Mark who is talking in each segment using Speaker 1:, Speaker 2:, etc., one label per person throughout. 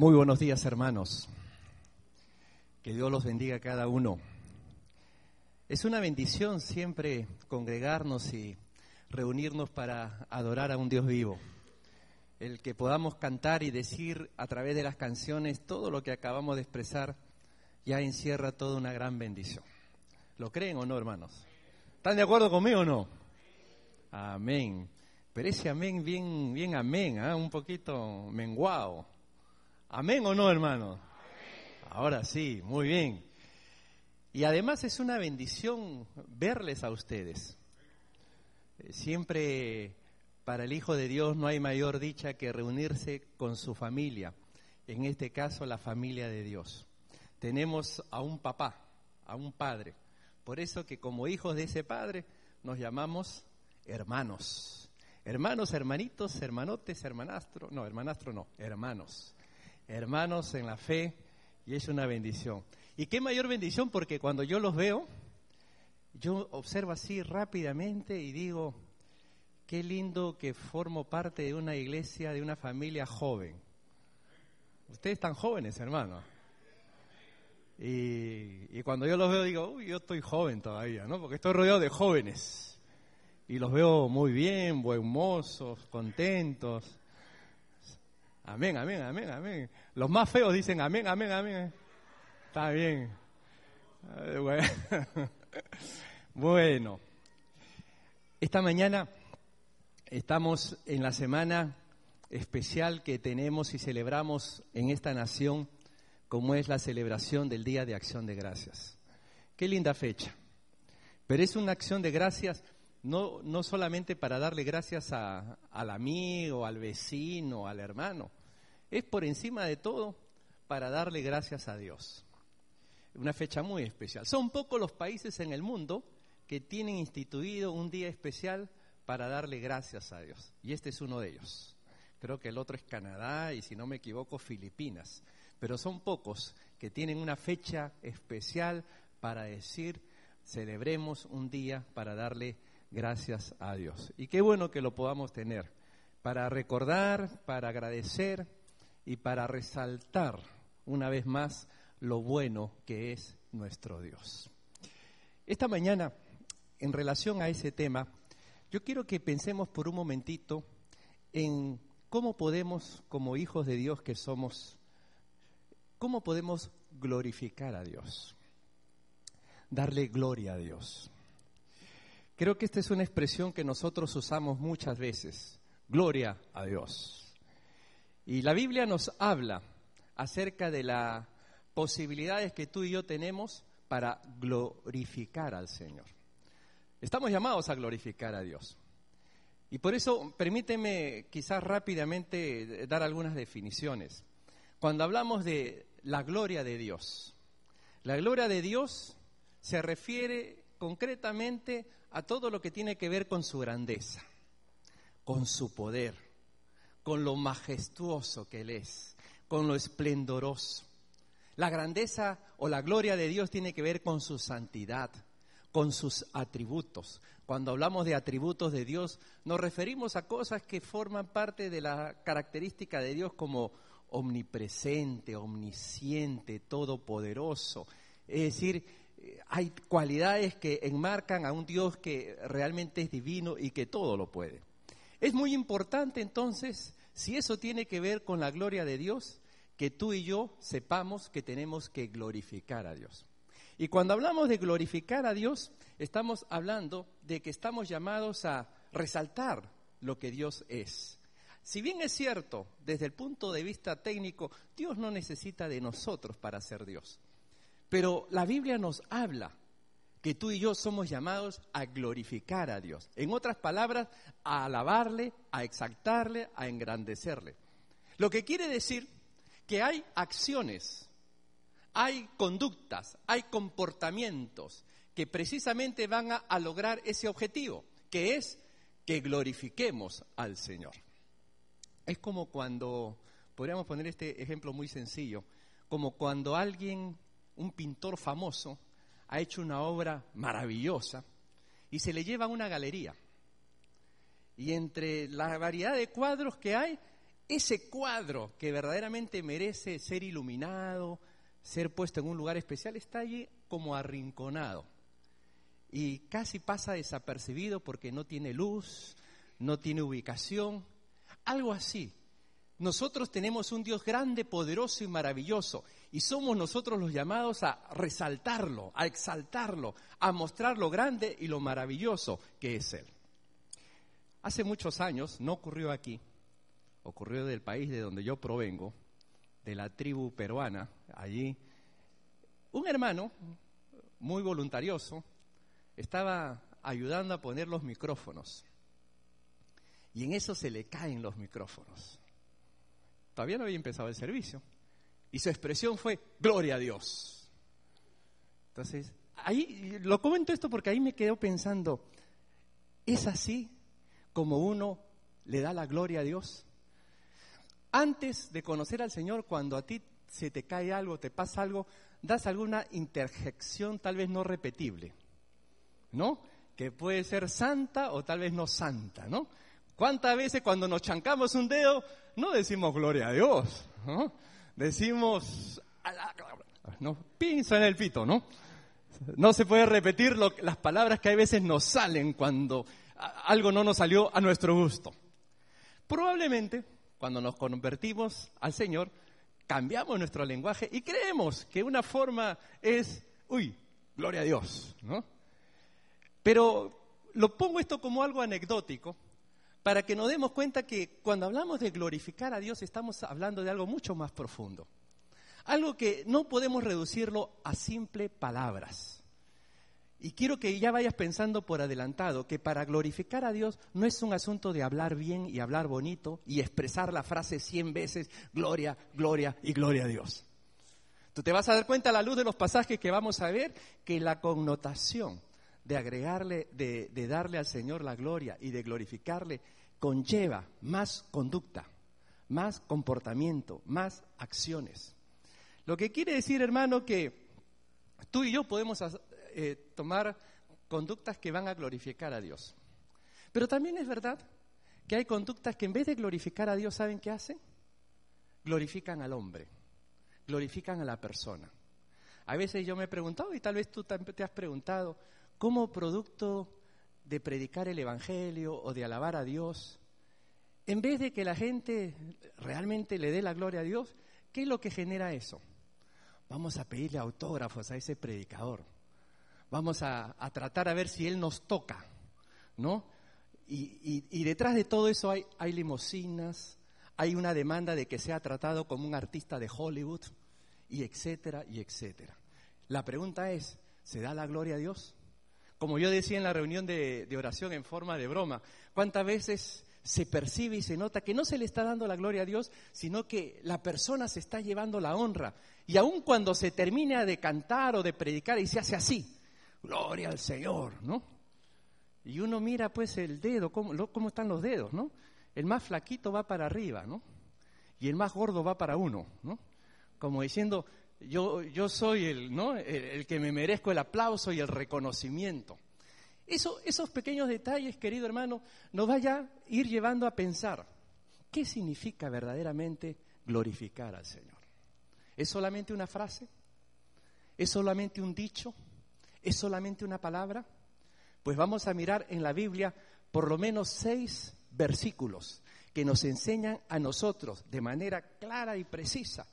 Speaker 1: Muy buenos días, hermanos. Que Dios los bendiga a cada uno. Es una bendición siempre congregarnos y reunirnos para adorar a un Dios vivo. El que podamos cantar y decir a través de las canciones todo lo que acabamos de expresar ya encierra toda una gran bendición. ¿Lo creen o no, hermanos? ¿Están de acuerdo conmigo o no? Amén. Pero ese amén bien, bien amén, ¿ah? un poquito menguado. Amén o no, hermanos. Ahora sí, muy bien. Y además es una bendición verles a ustedes. Siempre para el Hijo de Dios no hay mayor dicha que reunirse con su familia, en este caso la familia de Dios. Tenemos a un papá, a un padre. Por eso que como hijos de ese padre nos llamamos hermanos. Hermanos, hermanitos, hermanotes, hermanastro. No, hermanastro no, hermanos. Hermanos en la fe y es una bendición. Y qué mayor bendición porque cuando yo los veo, yo observo así rápidamente y digo, qué lindo que formo parte de una iglesia, de una familia joven. Ustedes están jóvenes, hermano. Y, cuando yo los veo digo, uy, yo estoy joven todavía, ¿no? Porque estoy rodeado de jóvenes. Y los veo muy bien, buen mozos, contentos. Amén, amén, amén, amén. Los más feos dicen amén, amén, amén. Está bien. Bueno, esta mañana estamos en la semana especial que tenemos y celebramos en esta nación, como es la celebración del Día de Acción de Gracias. Qué linda fecha. Pero es una acción de gracias no, no solamente para darle gracias a, al amigo, al vecino, al hermano. Es por encima de todo para darle gracias a Dios. Una fecha muy especial. Son pocos los países en el mundo que tienen instituido un día especial para darle gracias a Dios. Y este es uno de ellos. Creo que el otro es Canadá y si no me equivoco Filipinas. Pero son pocos que tienen una fecha especial para decir, celebremos un día para darle gracias a Dios. Y qué bueno que lo podamos tener para recordar, para agradecer y para resaltar una vez más lo bueno que es nuestro Dios. Esta mañana, en relación a ese tema, yo quiero que pensemos por un momentito en cómo podemos, como hijos de Dios que somos, cómo podemos glorificar a Dios, darle gloria a Dios. Creo que esta es una expresión que nosotros usamos muchas veces. Gloria a Dios. Y la Biblia nos habla acerca de las posibilidades que tú y yo tenemos para glorificar al Señor. Estamos llamados a glorificar a Dios. Y por eso permíteme quizás rápidamente dar algunas definiciones. Cuando hablamos de la gloria de Dios, la gloria de Dios se refiere concretamente a todo lo que tiene que ver con su grandeza, con su poder, con lo majestuoso que Él es, con lo esplendoroso. La grandeza o la gloria de Dios tiene que ver con su santidad, con sus atributos. Cuando hablamos de atributos de Dios, nos referimos a cosas que forman parte de la característica de Dios como omnipresente, omnisciente, todopoderoso. Es decir, hay cualidades que enmarcan a un Dios que realmente es divino y que todo lo puede. Es muy importante entonces, si eso tiene que ver con la gloria de Dios, que tú y yo sepamos que tenemos que glorificar a Dios. Y cuando hablamos de glorificar a Dios, estamos hablando de que estamos llamados a resaltar lo que Dios es. Si bien es cierto, desde el punto de vista técnico, Dios no necesita de nosotros para ser Dios. Pero la Biblia nos habla que tú y yo somos llamados a glorificar a Dios. En otras palabras, a alabarle, a exaltarle, a engrandecerle. Lo que quiere decir que hay acciones, hay conductas, hay comportamientos que precisamente van a, lograr ese objetivo, que es que glorifiquemos al Señor. Es como cuando, podríamos poner este ejemplo muy sencillo, como cuando alguien un pintor famoso ha hecho una obra maravillosa y se le lleva a una galería. Y entre la variedad de cuadros que hay, ese cuadro que verdaderamente merece ser iluminado, ser puesto en un lugar especial, está allí como arrinconado. Y casi pasa desapercibido porque no tiene luz, no tiene ubicación, algo así. Nosotros tenemos un Dios grande, poderoso y maravilloso, y somos nosotros los llamados a resaltarlo, a exaltarlo, a mostrar lo grande y lo maravilloso que es Él. Hace muchos años, no ocurrió aquí, ocurrió del país de donde yo provengo, de la tribu peruana, allí, un hermano muy voluntarioso estaba ayudando a poner los micrófonos. Y en eso se le caen los micrófonos. Todavía no había empezado el servicio. Y su expresión fue, gloria a Dios. Entonces, ahí lo comento esto porque ahí me quedo pensando, ¿es así como uno le da la gloria a Dios? Antes de conocer al Señor, cuando a ti se te cae algo, te pasa algo, das alguna interjección tal vez no repetible, ¿no? Que puede ser santa o tal vez no santa, ¿no? ¿Cuántas veces cuando nos chancamos un dedo no decimos gloria a Dios? ¿no? Decimos, pinza en el pito, ¿no? No se puede repetir las palabras que a veces nos salen cuando algo no nos salió a nuestro gusto. Probablemente, cuando nos convertimos al Señor, cambiamos nuestro lenguaje y creemos que una forma es, uy, gloria a Dios, ¿no? Pero lo pongo esto como algo anecdótico para que nos demos cuenta que cuando hablamos de glorificar a Dios estamos hablando de algo mucho más profundo. Algo que no podemos reducirlo a simple palabras. Y quiero que ya vayas pensando por adelantado que para glorificar a Dios no es un asunto de hablar bien y hablar bonito y expresar la frase cien veces, gloria, gloria y gloria a Dios. Tú te vas a dar cuenta a la luz de los pasajes que vamos a ver que la connotación de agregarle, de, darle al Señor la gloria y de glorificarle, conlleva más conducta, más comportamiento, más acciones. Lo que quiere decir, hermano, que tú y yo podemos eh, tomar conductas que van a glorificar a Dios. Pero también es verdad que hay conductas que en vez de glorificar a Dios, ¿saben qué hacen? Glorifican al hombre, glorifican a la persona. A veces yo me he preguntado, y tal vez tú te has preguntado, como producto de predicar el Evangelio o de alabar a Dios, en vez de que la gente realmente le dé la gloria a Dios, ¿qué es lo que genera eso? Vamos a pedirle autógrafos a ese predicador. Vamos a, tratar a ver si él nos toca, ¿no? Y, detrás de todo eso hay, hay limosinas, hay una demanda de que sea tratado como un artista de Hollywood, y etcétera, y etcétera. La pregunta es, ¿se da la gloria a Dios? Como yo decía en la reunión de, oración en forma de broma, ¿cuántas veces se percibe y se nota que no se le está dando la gloria a Dios, sino que la persona se está llevando la honra? Y aun cuando se termina de cantar o de predicar y se hace así, gloria al Señor, ¿no? Y uno mira pues el dedo, cómo, cómo están los dedos, ¿no? El más flaquito va para arriba, ¿no? Y el más gordo va para uno, ¿no? Como diciendo, yo, yo soy el, ¿no? el, que me merezco el aplauso y el reconocimiento. Eso, esos pequeños detalles, querido hermano, nos vaya a ir llevando a pensar qué significa verdaderamente glorificar al Señor. ¿Es solamente una frase? ¿Es solamente un dicho? ¿Es solamente una palabra? Pues vamos a mirar en la Biblia por lo menos seis versículos que nos enseñan a nosotros de manera clara y precisa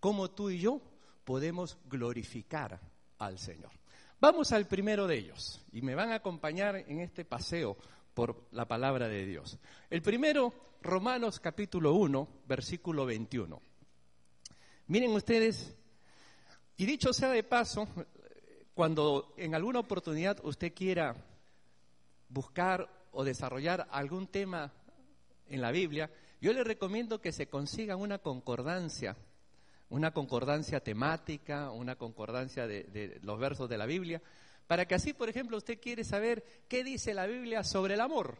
Speaker 1: cómo tú y yo podemos glorificar al Señor. Vamos al primero de ellos y me van a acompañar en este paseo por la palabra de Dios. El primero, Romanos capítulo 1, versículo 21. Miren ustedes, y dicho sea de paso, cuando en alguna oportunidad usted quiera buscar o desarrollar algún tema en la Biblia, yo le recomiendo que se consiga una concordancia una concordancia temática, una concordancia de, los versos de la Biblia, para que así, por ejemplo, usted quiere saber qué dice la Biblia sobre el amor.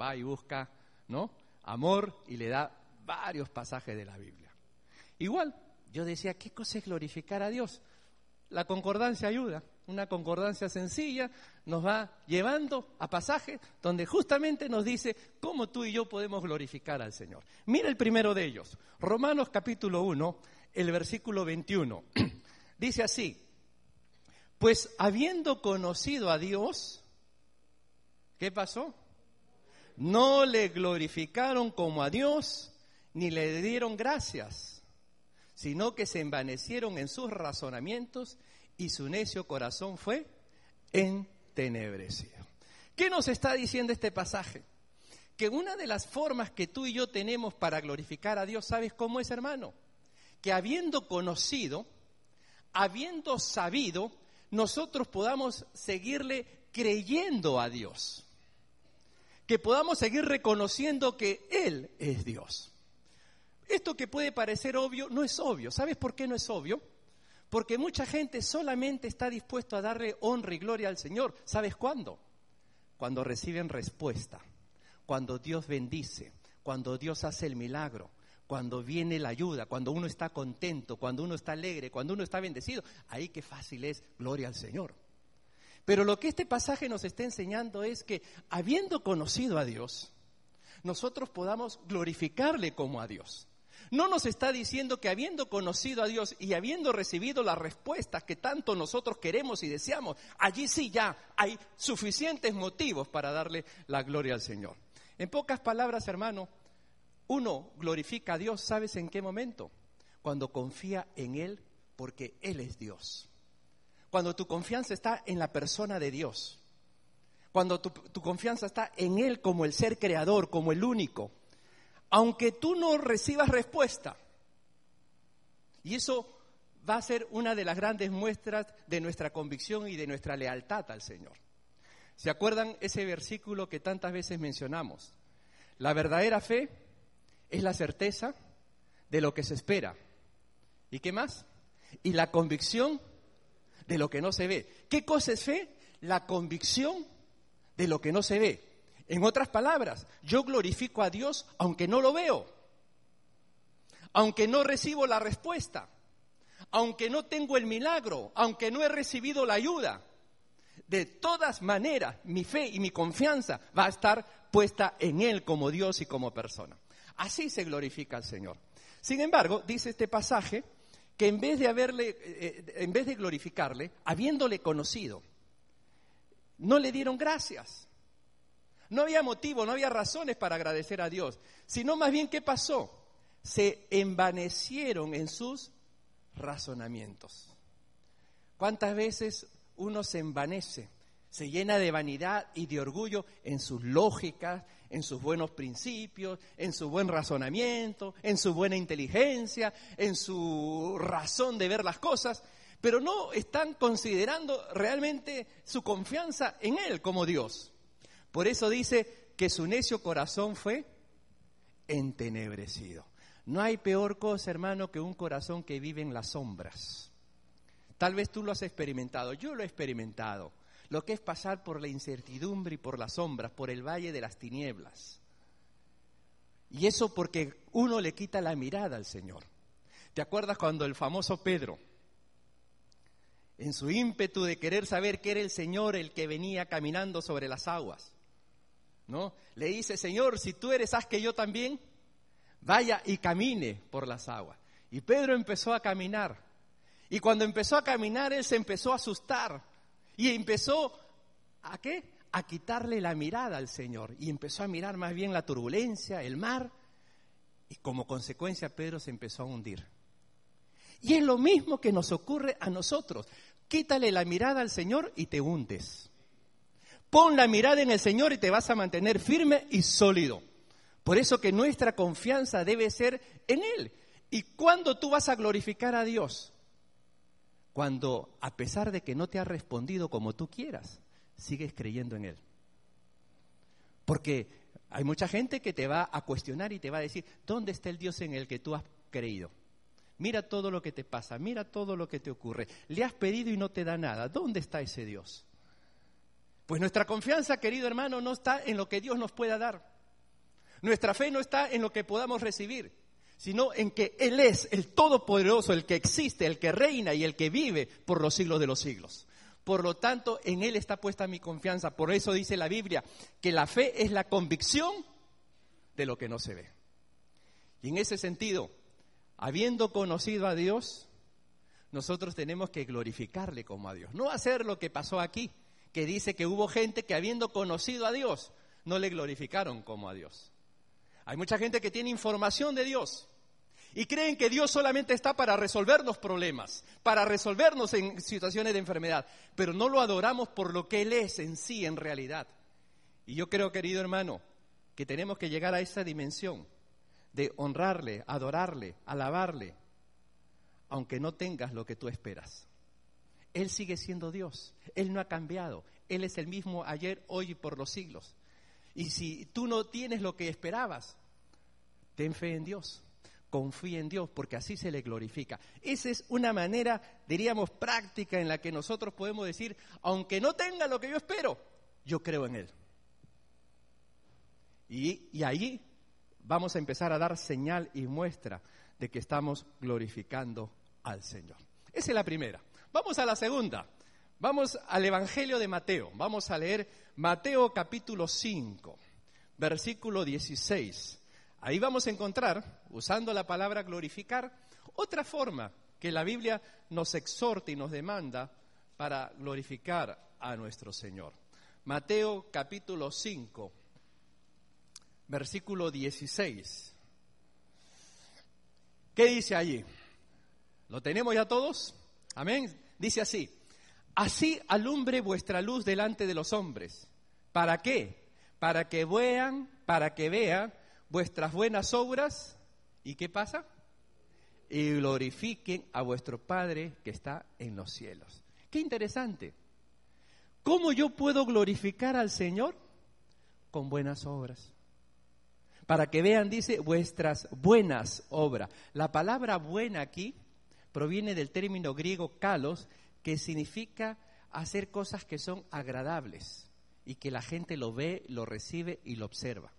Speaker 1: Va y busca, ¿no? Amor y le da varios pasajes de la Biblia. Igual, yo decía, ¿qué cosa es glorificar a Dios? La concordancia ayuda. una concordancia sencilla, nos va llevando a pasajes donde justamente nos dice cómo tú y yo podemos glorificar al Señor. Mira el primero de ellos, Romanos capítulo 1, el versículo 21. dice así, pues habiendo conocido a Dios, ¿qué pasó? No le glorificaron como a Dios, ni le dieron gracias, sino que se envanecieron en sus razonamientos y su necio corazón fue entenebrecido. ¿Qué nos está diciendo este pasaje? Que una de las formas que tú y yo tenemos para glorificar a Dios, ¿sabes cómo es, hermano? Que habiendo conocido, habiendo sabido, nosotros podamos seguirle creyendo a Dios. Que podamos seguir reconociendo que Él es Dios. Esto que puede parecer obvio, no es obvio. ¿Sabes por qué no es obvio? Porque mucha gente solamente está dispuesto a darle honra y gloria al Señor. ¿Sabes cuándo? Cuando reciben respuesta, cuando Dios bendice, cuando Dios hace el milagro, cuando viene la ayuda, cuando uno está contento, cuando uno está alegre, cuando uno está bendecido. Ahí qué fácil es gloria al Señor. Pero lo que este pasaje nos está enseñando es que habiendo conocido a Dios, nosotros podamos glorificarle como a Dios no nos está diciendo que habiendo conocido a Dios y habiendo recibido las respuestas que tanto nosotros queremos y deseamos, allí sí ya hay suficientes motivos para darle la gloria al Señor. En pocas palabras, hermano, uno glorifica a Dios, ¿sabes en qué momento? Cuando confía en Él porque Él es Dios. Cuando tu confianza está en la persona de Dios. Cuando tu, confianza está en Él como el ser creador, como el único aunque tú no recibas respuesta. Y eso va a ser una de las grandes muestras de nuestra convicción y de nuestra lealtad al Señor. ¿Se acuerdan ese versículo que tantas veces mencionamos? La verdadera fe es la certeza de lo que se espera. ¿Y qué más? Y la convicción de lo que no se ve. ¿Qué cosa es fe? La convicción de lo que no se ve. En otras palabras, yo glorifico a Dios aunque no lo veo, aunque no recibo la respuesta, aunque no tengo el milagro, aunque no he recibido la ayuda. De todas maneras, mi fe y mi confianza va a estar puesta en Él como Dios y como persona. Así se glorifica al Señor. Sin embargo, dice este pasaje que en vez de haberle, eh, eh, en vez de glorificarle, habiéndole conocido, no le dieron gracias. No había motivo, no había razones para agradecer a Dios, sino más bien qué pasó. Se envanecieron en sus razonamientos. ¿Cuántas veces uno se envanece, se llena de vanidad y de orgullo en sus lógicas, en sus buenos principios, en su buen razonamiento, en su buena inteligencia, en su razón de ver las cosas, pero no están considerando realmente su confianza en Él como Dios. Por eso dice que su necio corazón fue entenebrecido. No hay peor cosa, hermano, que un corazón que vive en las sombras. Tal vez tú lo has experimentado, yo lo he experimentado. Lo que es pasar por la incertidumbre y por las sombras, por el valle de las tinieblas. Y eso porque uno le quita la mirada al Señor. ¿Te acuerdas cuando el famoso Pedro, en su ímpetu de querer saber que era el Señor el que venía caminando sobre las aguas, ¿no? Le dice, Señor, si tú eres, haz que yo también vaya y camine por las aguas. Y Pedro empezó a caminar. Y cuando empezó a caminar, él se empezó a asustar. Y empezó a qué? A quitarle la mirada al Señor. Y empezó a mirar más bien la turbulencia, el mar. Y como consecuencia, Pedro se empezó a hundir. Y es lo mismo que nos ocurre a nosotros. Quítale la mirada al Señor y te hundes. Pon la mirada en el Señor y te vas a mantener firme y sólido. Por eso que nuestra confianza debe ser en Él. ¿Y cuándo tú vas a glorificar a Dios? Cuando, a pesar de que no te ha respondido como tú quieras, sigues creyendo en Él. Porque hay mucha gente que te va a cuestionar y te va a decir, ¿dónde está el Dios en el que tú has creído? Mira todo lo que te pasa, mira todo lo que te ocurre. Le has pedido y no te da nada. ¿Dónde está ese Dios? Pues nuestra confianza, querido hermano, no está en lo que Dios nos pueda dar. Nuestra fe no está en lo que podamos recibir, sino en que Él es el Todopoderoso, el que existe, el que reina y el que vive por los siglos de los siglos. Por lo tanto, en Él está puesta mi confianza. Por eso dice la Biblia que la fe es la convicción de lo que no se ve. Y en ese sentido, habiendo conocido a Dios, nosotros tenemos que glorificarle como a Dios. No hacer lo que pasó aquí, que dice que hubo gente que habiendo conocido a Dios, no le glorificaron como a Dios. Hay mucha gente que tiene información de Dios y creen que Dios solamente está para resolvernos problemas, para resolvernos en situaciones de enfermedad, pero no lo adoramos por lo que Él es en sí, en realidad. Y yo creo, querido hermano, que tenemos que llegar a esa dimensión de honrarle, adorarle, alabarle, aunque no tengas lo que tú esperas. Él sigue siendo Dios, Él no ha cambiado, Él es el mismo ayer, hoy y por los siglos. Y si tú no tienes lo que esperabas, ten fe en Dios, confía en Dios, porque así se le glorifica. Esa es una manera, diríamos, práctica en la que nosotros podemos decir, aunque no tenga lo que yo espero, yo creo en Él. Y, y ahí vamos a empezar a dar señal y muestra de que estamos glorificando al Señor. Esa es la primera. Vamos a la segunda. Vamos al Evangelio de Mateo. Vamos a leer Mateo capítulo 5, versículo 16. Ahí vamos a encontrar, usando la palabra glorificar, otra forma que la Biblia nos exhorta y nos demanda para glorificar a nuestro Señor. Mateo capítulo 5, versículo 16. ¿Qué dice allí? ¿Lo tenemos ya todos? Amén. Dice así, así alumbre vuestra luz delante de los hombres. ¿Para qué? Para que vean, para que vean vuestras buenas obras. ¿Y qué pasa? Y glorifiquen a vuestro Padre que está en los cielos. Qué interesante. ¿Cómo yo puedo glorificar al Señor? Con buenas obras. Para que vean, dice, vuestras buenas obras. La palabra buena aquí proviene del término griego kalos, que significa hacer cosas que son agradables y que la gente lo ve, lo recibe y lo observa.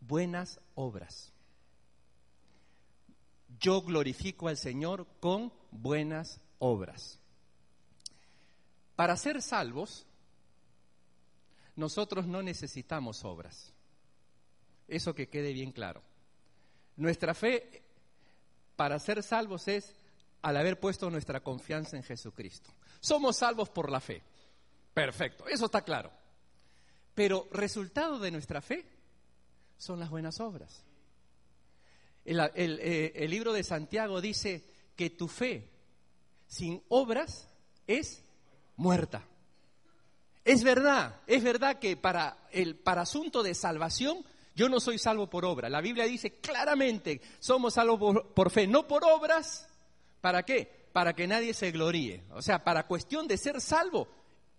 Speaker 1: Buenas obras. Yo glorifico al Señor con buenas obras. Para ser salvos, nosotros no necesitamos obras. Eso que quede bien claro. Nuestra fe para ser salvos es al haber puesto nuestra confianza en Jesucristo. Somos salvos por la fe. Perfecto, eso está claro. Pero resultado de nuestra fe son las buenas obras. El, eh, el, libro de Santiago dice que tu fe sin obras es muerta. Es verdad, es verdad que para el para asunto de salvación yo no soy salvo por obra. La Biblia dice claramente, somos salvos por, fe, no por obras. ¿Para qué? Para que nadie se gloríe. O sea, para cuestión de ser salvo,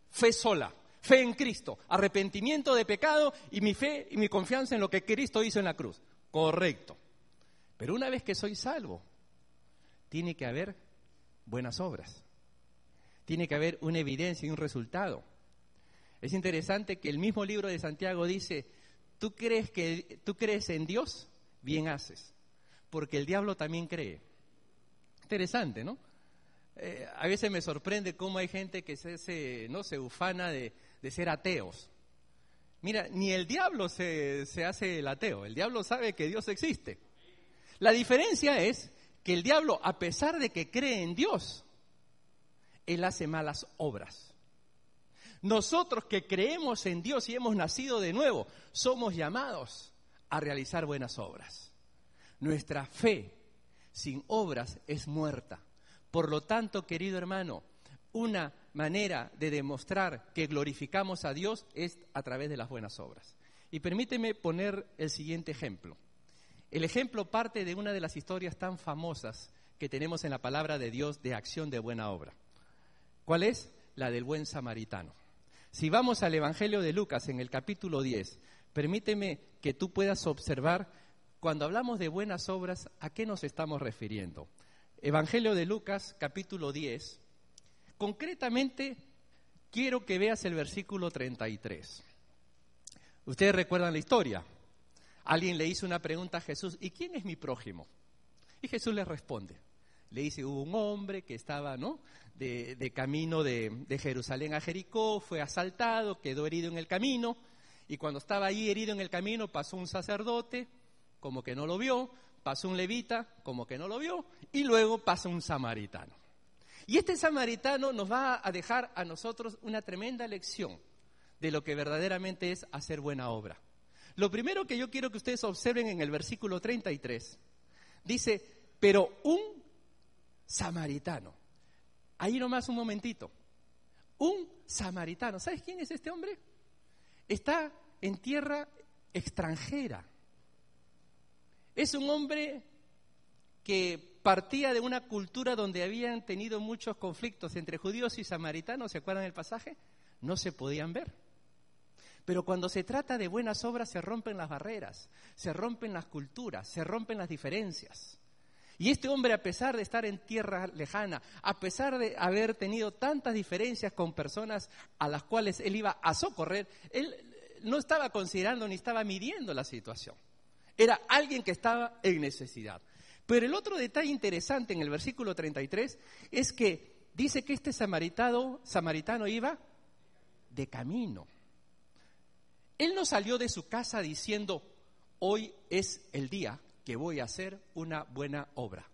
Speaker 1: fe sola, fe en Cristo, arrepentimiento de pecado y mi fe y mi confianza en lo que Cristo hizo en la cruz. Correcto. Pero una vez que soy salvo, tiene que haber buenas obras. Tiene que haber una evidencia y un resultado. Es interesante que el mismo libro de Santiago dice, tú crees que tú crees en Dios, bien haces, porque el diablo también cree. Interesante, ¿no? Eh, a veces me sorprende cómo hay gente que se, no se ufana de, ser ateos. Mira, ni el diablo se, se hace el ateo, el diablo sabe que Dios existe. La diferencia es que el diablo, a pesar de que cree en Dios, él hace malas obras. Nosotros que creemos en Dios y hemos nacido de nuevo, somos llamados a realizar buenas obras. Nuestra fe sin obras es muerta. Por lo tanto, querido hermano, una manera de demostrar que glorificamos a Dios es a través de las buenas obras. Y permíteme poner el siguiente ejemplo. El ejemplo parte de una de las historias tan famosas que tenemos en la palabra de Dios de acción de buena obra. ¿Cuál es? La del buen samaritano. Si vamos al Evangelio de Lucas en el capítulo 10, permíteme que tú puedas observar cuando hablamos de buenas obras, ¿a qué nos estamos refiriendo? Evangelio de Lucas, capítulo 10. Concretamente, quiero que veas el versículo 33. Ustedes recuerdan la historia. Alguien le hizo una pregunta a Jesús, ¿y quién es mi prójimo? Y Jesús le responde, Le dice, hubo un hombre que estaba, ¿no? De, camino de, de Jerusalén a Jericó, fue asaltado, quedó herido en el camino, y cuando estaba ahí herido en el camino pasó un sacerdote, como que no lo vio, pasó un levita, como que no lo vio, y luego pasa un samaritano. Y este samaritano nos va a dejar a nosotros una tremenda lección de lo que verdaderamente es hacer buena obra. Lo primero que yo quiero que ustedes observen en el versículo 33, dice, pero un samaritano. Ahí nomás un momentito. Un samaritano. ¿Sabes quién es este hombre? está en tierra extranjera. Es un hombre que partía de una cultura donde habían tenido muchos conflictos entre judíos y samaritanos, ¿se acuerdan del pasaje? No se podían ver. Pero cuando se trata de buenas obras se rompen las barreras, se rompen las culturas, se rompen las diferencias. Y este hombre, a pesar de estar en tierra lejana, a pesar de haber tenido tantas diferencias con personas a las cuales él iba a socorrer, él no estaba considerando ni estaba midiendo la situación. Era alguien que estaba en necesidad. Pero el otro detalle interesante en el versículo 33 es que dice que este samaritano, samaritano iba de camino. Él no salió de su casa diciendo, hoy es el día que voy a hacer una buena obra.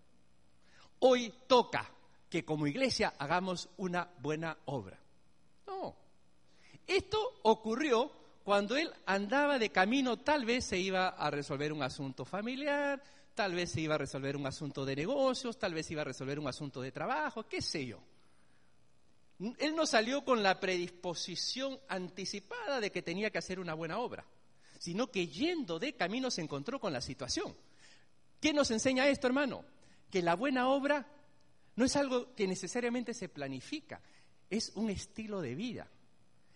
Speaker 1: Hoy toca que como iglesia hagamos una buena obra. No. Esto ocurrió cuando él andaba de camino, tal vez se iba a resolver un asunto familiar, tal vez se iba a resolver un asunto de negocios, tal vez iba a resolver un asunto de trabajo, qué sé yo. Él no salió con la predisposición anticipada de que tenía que hacer una buena obra, sino que yendo de camino se encontró con la situación. ¿Qué nos enseña esto, hermano? Que la buena obra no es algo que necesariamente se planifica, es un estilo de vida.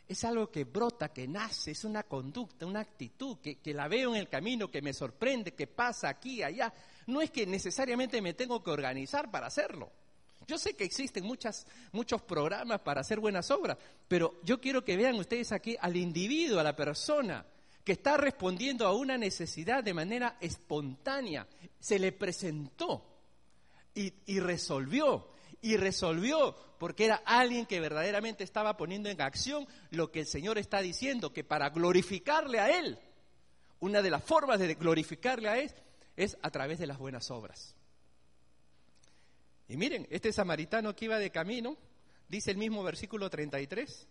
Speaker 1: Es algo que brota, que nace, es una conducta, una actitud, que, la veo en el camino, que me sorprende, que pasa aquí, allá. No es que necesariamente me tengo que organizar para hacerlo. Yo sé que existen muchas, muchos programas para hacer buenas obras, pero yo quiero que vean ustedes aquí al individuo, a la persona, que está respondiendo a una necesidad de manera espontánea. Se le presentó y, resolvió. Y resolvió porque era alguien que verdaderamente estaba poniendo en acción lo que el Señor está diciendo, que para glorificarle a Él, una de las formas de glorificarle a Él es a través de las buenas obras. Y miren, este samaritano que iba de camino, dice el mismo versículo 33,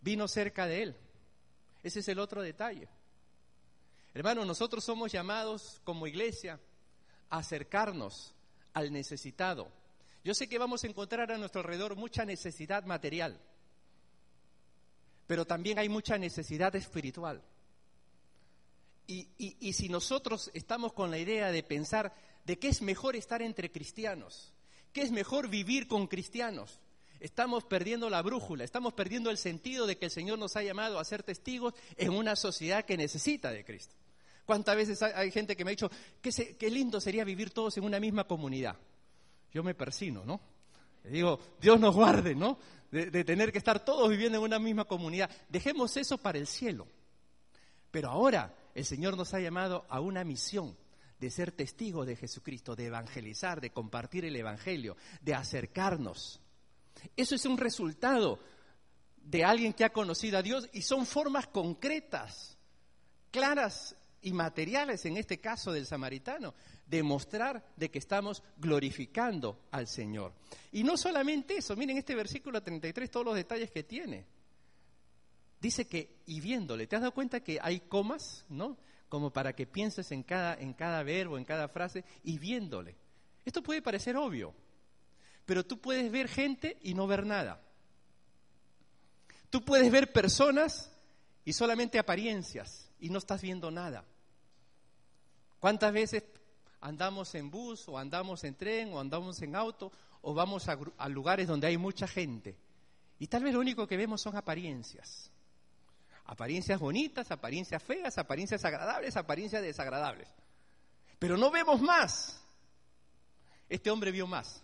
Speaker 1: vino cerca de él ese es el otro detalle. Hermano, nosotros somos llamados como iglesia a acercarnos al necesitado. Yo sé que vamos a encontrar a nuestro alrededor mucha necesidad material, pero también hay mucha necesidad espiritual. Y, y, si nosotros estamos con la idea de pensar de qué es mejor estar entre cristianos, qué es mejor vivir con cristianos, Estamos perdiendo la brújula, estamos perdiendo el sentido de que el Señor nos ha llamado a ser testigos en una sociedad que necesita de Cristo. ¿Cuántas veces hay gente que me ha dicho, qué, lindo sería vivir todos en una misma comunidad? Yo me persino, ¿no? Le digo, Dios nos guarde, ¿no? De, de tener que estar todos viviendo en una misma comunidad. Dejemos eso para el cielo. Pero ahora el Señor nos ha llamado a una misión de ser testigos de Jesucristo, de evangelizar, de compartir el Evangelio, de acercarnos. Eso es un resultado de alguien que ha conocido a Dios y son formas concretas, claras y materiales, en este caso del samaritano, de mostrar de que estamos glorificando al Señor. Y no solamente eso, miren este versículo 33, todos los detalles que tiene. Dice que, y viéndole, ¿te has dado cuenta que hay comas, no? Como para que pienses en cada, en cada verbo, en cada frase, y viéndole. Esto puede parecer obvio, pero tú puedes ver gente y no ver nada. Tú puedes ver personas y solamente apariencias y no estás viendo nada. ¿Cuántas veces andamos en bus o andamos en tren o andamos en auto o vamos a, lugares donde hay mucha gente? Y tal vez lo único que vemos son apariencias. Apariencias bonitas, apariencias feas, apariencias agradables, apariencias desagradables. Pero no vemos más. Este hombre vio más.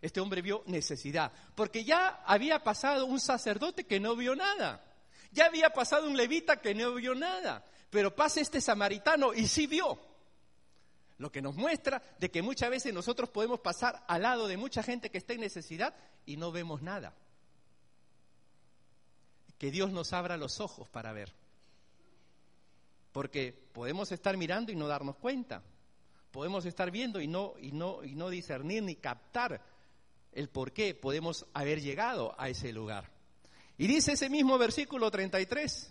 Speaker 1: Este hombre vio necesidad, porque ya había pasado un sacerdote que no vio nada, ya había pasado un levita que no vio nada, pero pasa este samaritano y sí vio. Lo que nos muestra de que muchas veces nosotros podemos pasar al lado de mucha gente que está en necesidad y no vemos nada. Que Dios nos abra los ojos para ver. Porque podemos estar mirando y no darnos cuenta. Podemos estar viendo y no, y no, y no discernir ni captar el por qué podemos haber llegado a ese lugar. Y dice ese mismo versículo 33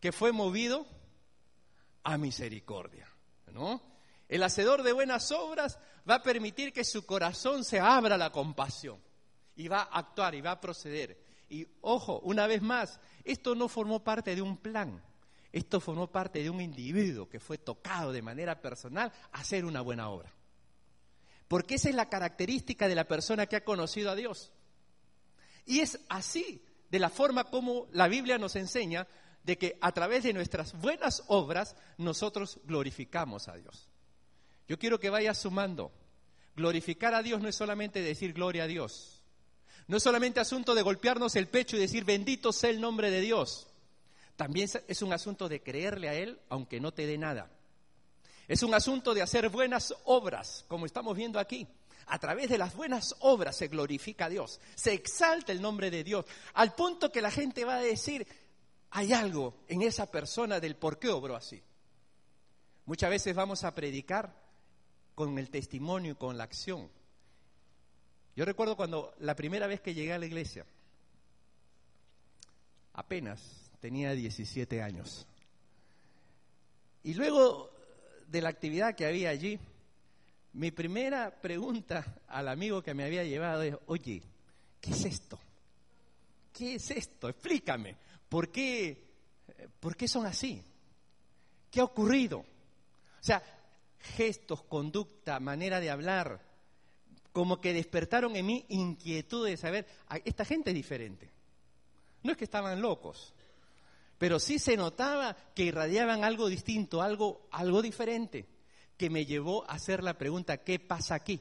Speaker 1: que fue movido a misericordia, ¿no? El hacedor de buenas obras va a permitir que su corazón se abra a la compasión y va a actuar y va a proceder. Y ojo, una vez más, esto no formó parte de un plan, esto formó parte de un individuo que fue tocado de manera personal a hacer una buena obra. Porque esa es la característica de la persona que ha conocido a Dios. Y es así, de la forma como la Biblia nos enseña, de que a través de nuestras buenas obras nosotros glorificamos a Dios. Yo quiero que vayas sumando. Glorificar a Dios no es solamente decir gloria a Dios. No es solamente asunto de golpearnos el pecho y decir bendito sea el nombre de Dios. También es un asunto de creerle a Él aunque no te dé nada. Es un asunto de hacer buenas obras, como estamos viendo aquí. A través de las buenas obras se glorifica a Dios, se exalta el nombre de Dios, al punto que la gente va a decir, hay algo en esa persona del por qué obró así. Muchas veces vamos a predicar con el testimonio y con la acción. Yo recuerdo cuando la primera vez que llegué a la iglesia, apenas tenía 17 años. Y luego de la actividad que había allí, mi primera pregunta al amigo que me había llevado es, oye, ¿qué es esto? ¿Qué es esto? Explícame. ¿Por qué, ¿Por qué son así? ¿Qué ha ocurrido? O sea, gestos, conducta, manera de hablar, como que despertaron en mí inquietud de saber, esta gente es diferente. No es que estaban locos, pero sí se notaba que irradiaban algo distinto, algo, algo diferente, que me llevó a hacer la pregunta, ¿qué pasa aquí?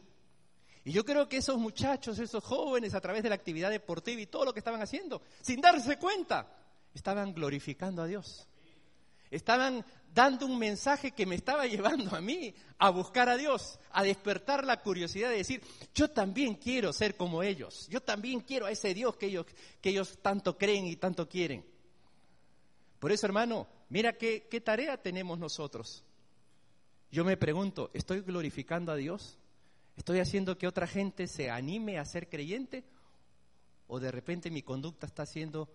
Speaker 1: Y yo creo que esos muchachos, esos jóvenes, a través de la actividad deportiva y todo lo que estaban haciendo, sin darse cuenta, estaban glorificando a Dios. Estaban dando un mensaje que me estaba llevando a mí a buscar a Dios, a despertar la curiosidad de decir, yo también quiero ser como ellos, yo también quiero a ese Dios que ellos, tanto creen y tanto quieren. Por eso, hermano, mira qué tarea tenemos nosotros. Yo me pregunto, ¿estoy glorificando a Dios? ¿Estoy haciendo que otra gente se anime a ser creyente? ¿O de repente mi conducta está haciendo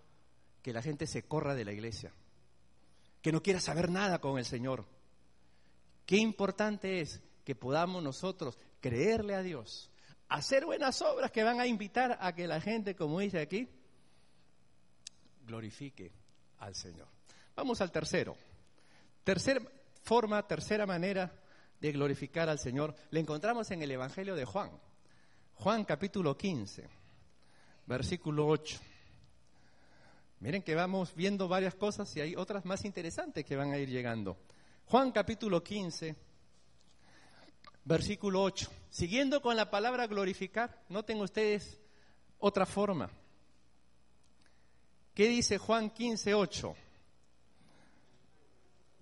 Speaker 1: que la gente se corra de la iglesia? Que no quiera saber nada con el Señor. Qué importante es que podamos nosotros creerle a Dios, hacer buenas obras que van a invitar a que la gente, como dice aquí, glorifique al Señor. Vamos al tercero. Tercera forma, tercera manera de glorificar al Señor, le encontramos en el Evangelio de Juan. Juan capítulo 15, versículo 8. Miren que vamos viendo varias cosas y hay otras más interesantes que van a ir llegando. Juan capítulo 15, versículo 8. Siguiendo con la palabra glorificar, noten ustedes otra forma. ¿Qué dice Juan 15, 8?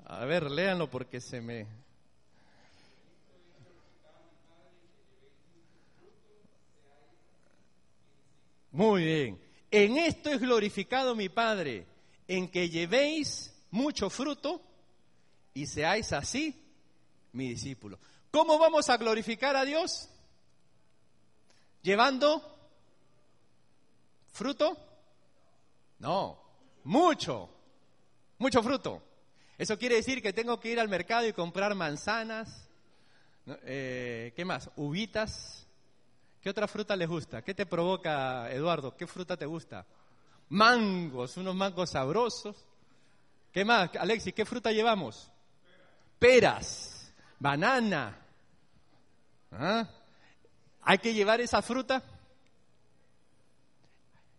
Speaker 1: A ver, léanlo porque se me... Muy bien. En esto es glorificado mi Padre, en que llevéis mucho fruto y seáis así mi discípulo. ¿Cómo vamos a glorificar a Dios? ¿Llevando fruto? No, mucho, mucho fruto. Eso quiere decir que tengo que ir al mercado y comprar manzanas, eh, ¿qué más? Uvitas. ¿Qué otra fruta les gusta? ¿Qué te provoca, Eduardo? ¿Qué fruta te gusta? Mangos, unos mangos sabrosos. ¿Qué más? Alexis, ¿qué fruta llevamos? Peras, banana. ¿Ah? ¿Hay que llevar esa fruta?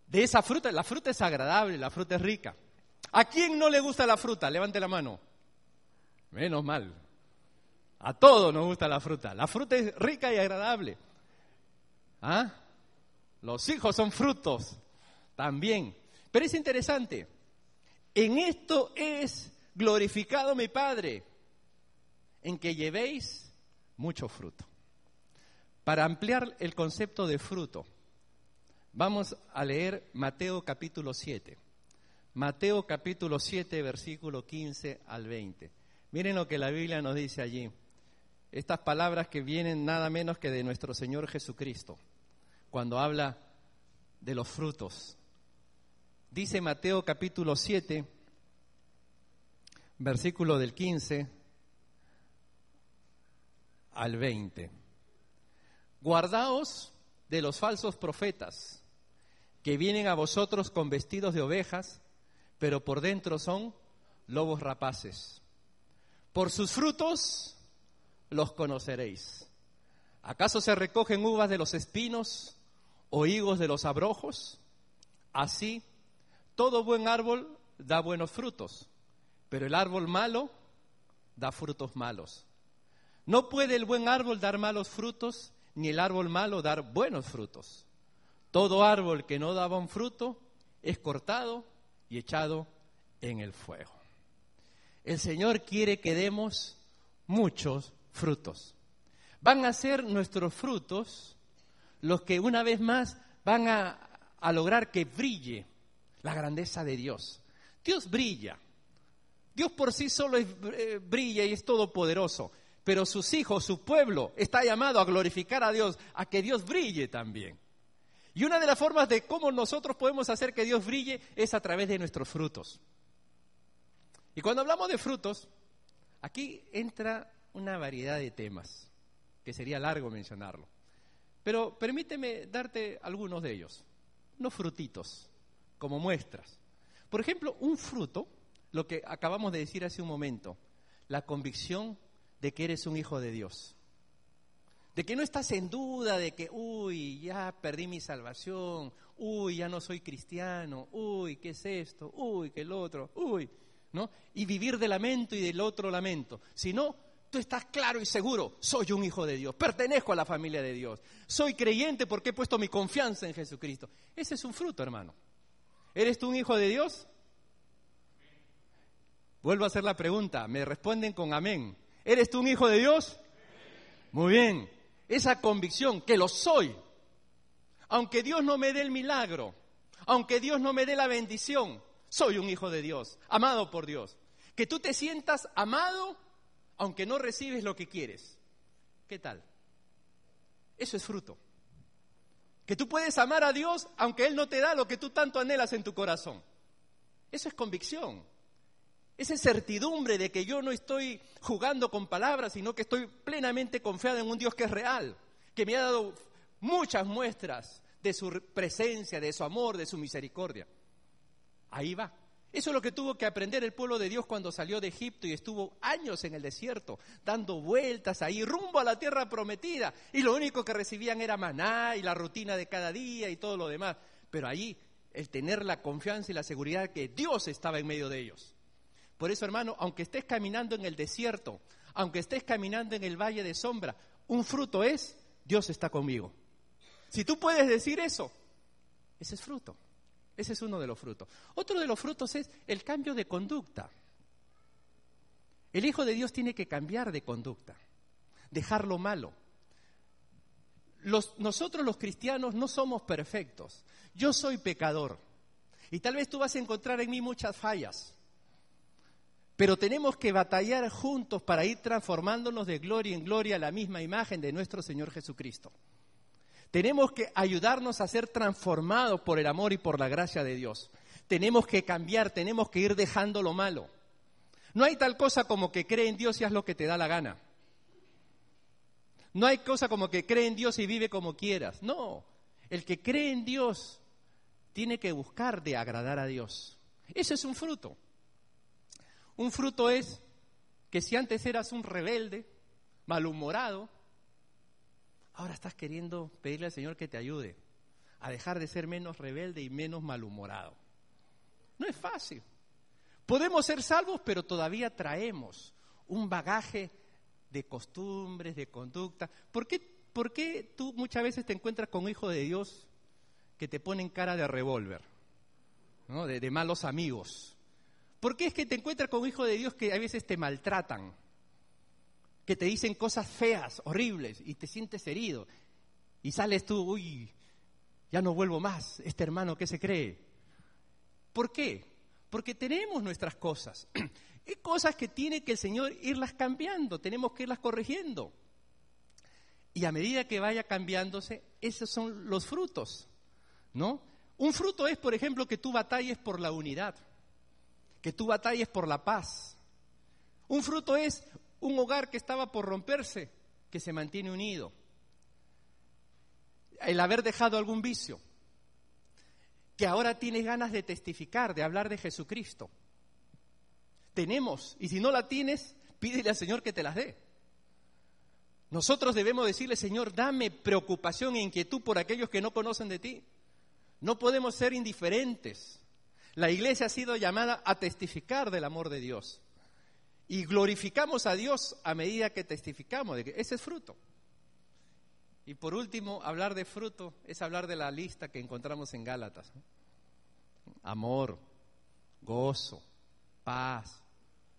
Speaker 1: De esa fruta, la fruta es agradable, la fruta es rica. ¿A quién no le gusta la fruta? Levante la mano. Menos mal. A todos nos gusta la fruta. La fruta es rica y agradable. ¿Ah? Los hijos son frutos también. Pero es interesante. En esto es glorificado mi Padre, en que llevéis mucho fruto. Para ampliar el concepto de fruto, vamos a leer Mateo capítulo 7. Mateo capítulo 7, versículo 15 al 20. Miren lo que la Biblia nos dice allí. Estas palabras que vienen nada menos que de nuestro Señor Jesucristo, cuando habla de los frutos. Dice Mateo capítulo 7, versículo del 15 al 20. Guardaos de los falsos profetas que vienen a vosotros con vestidos de ovejas, pero por dentro son lobos rapaces. Por sus frutos los conoceréis. ¿Acaso se recogen uvas de los espinos o higos de los abrojos? Así, todo buen árbol da buenos frutos, pero el árbol malo da frutos malos. No puede el buen árbol dar malos frutos, ni el árbol malo dar buenos frutos. Todo árbol que no da buen fruto es cortado y echado en el fuego. El Señor quiere que demos muchos frutos. Van a ser nuestros frutos los que una vez más van a, a lograr que brille la grandeza de Dios. Dios brilla. Dios por sí solo eh, brilla y es todopoderoso, pero sus hijos, su pueblo, está llamado a glorificar a Dios, a que Dios brille también. Y una de las formas de cómo nosotros podemos hacer que Dios brille es a través de nuestros frutos. Y cuando hablamos de frutos, aquí entra una variedad de temas, que sería largo mencionarlo. Pero permíteme darte algunos de ellos, unos frutitos, como muestras. Por ejemplo, un fruto, lo que acabamos de decir hace un momento, la convicción de que eres un hijo de Dios. De que no estás en duda de que, uy, ya perdí mi salvación, uy, ya no soy cristiano, uy, ¿qué es esto? Uy, ¿qué el otro? Uy, ¿no? Y vivir de lamento y del otro lamento. Sino, tú estás claro y seguro, soy un hijo de Dios, pertenezco a la familia de Dios, soy creyente porque he puesto mi confianza en Jesucristo. Ese es un fruto, hermano. ¿Eres tú un hijo de Dios? Vuelvo a hacer la pregunta, me responden con amén. ¿Eres tú un hijo de Dios? Muy bien, esa convicción que lo soy, aunque Dios no me dé el milagro, aunque Dios no me dé la bendición, soy un hijo de Dios, amado por Dios. Que tú te sientas amado aunque no recibes lo que quieres. ¿Qué tal? Eso es fruto. Que tú puedes amar a Dios aunque Él no te da lo que tú tanto anhelas en tu corazón. Eso es convicción. Esa es certidumbre de que yo no estoy jugando con palabras, sino que estoy plenamente confiado en un Dios que es real, que me ha dado muchas muestras de su presencia, de su amor, de su misericordia. Ahí va. Eso es lo que tuvo que aprender el pueblo de Dios cuando salió de Egipto y estuvo años en el desierto, dando vueltas ahí, rumbo a la tierra prometida. Y lo único que recibían era maná y la rutina de cada día y todo lo demás. Pero ahí el tener la confianza y la seguridad que Dios estaba en medio de ellos. Por eso, hermano, aunque estés caminando en el desierto, aunque estés caminando en el valle de sombra, un fruto es, Dios está conmigo. Si tú puedes decir eso, ese es fruto. Ese es uno de los frutos. Otro de los frutos es el cambio de conducta. El Hijo de Dios tiene que cambiar de conducta, dejar lo malo. nosotros los cristianos no somos perfectos. Yo soy pecador. Y tal vez tú vas a encontrar en mí muchas fallas. Pero tenemos que batallar juntos para ir transformándonos de gloria en gloria a la misma imagen de nuestro Señor Jesucristo. Tenemos que ayudarnos a ser transformados por el amor y por la gracia de Dios. Tenemos que cambiar, tenemos que ir dejando lo malo. No hay tal cosa como que cree en Dios y haz lo que te da la gana. No hay cosa como que cree en Dios y vive como quieras. No, el que cree en Dios tiene que buscar de agradar a Dios. Ese es un fruto. Un fruto es que si antes eras un rebelde, malhumorado, Ahora estás queriendo pedirle al Señor que te ayude a dejar de ser menos rebelde y menos malhumorado. No es fácil. Podemos ser salvos, pero todavía traemos un bagaje de costumbres, de conducta. ¿Por qué, ¿Por qué tú muchas veces te encuentras con un hijo de Dios que te ponen cara de revólver, ¿no? de, de malos amigos? ¿Por qué es que te encuentras con un hijo de Dios que a veces te maltratan? Que te dicen cosas feas, horribles, y te sientes herido. Y sales tú, uy, ya no vuelvo más, este hermano, ¿qué se cree? ¿Por qué? Porque tenemos nuestras cosas. Hay cosas que tiene que el Señor irlas cambiando, tenemos que irlas corrigiendo. Y a medida que vaya cambiándose, esos son los frutos, ¿no? Un fruto es, por ejemplo, que tú batalles por la unidad, que tú batalles por la paz. Un fruto es un hogar que estaba por romperse, que se mantiene unido. El haber dejado algún vicio, que ahora tienes ganas de testificar, de hablar de Jesucristo. Tenemos, y si no la tienes, pídele al Señor que te las dé. Nosotros debemos decirle, Señor, dame preocupación e inquietud por aquellos que no conocen de ti. No podemos ser indiferentes. La iglesia ha sido llamada a testificar del amor de Dios. Y glorificamos a Dios a medida que testificamos de que ese es fruto. Y por último, hablar de fruto es hablar de la lista que encontramos en Gálatas. Amor, gozo, paz.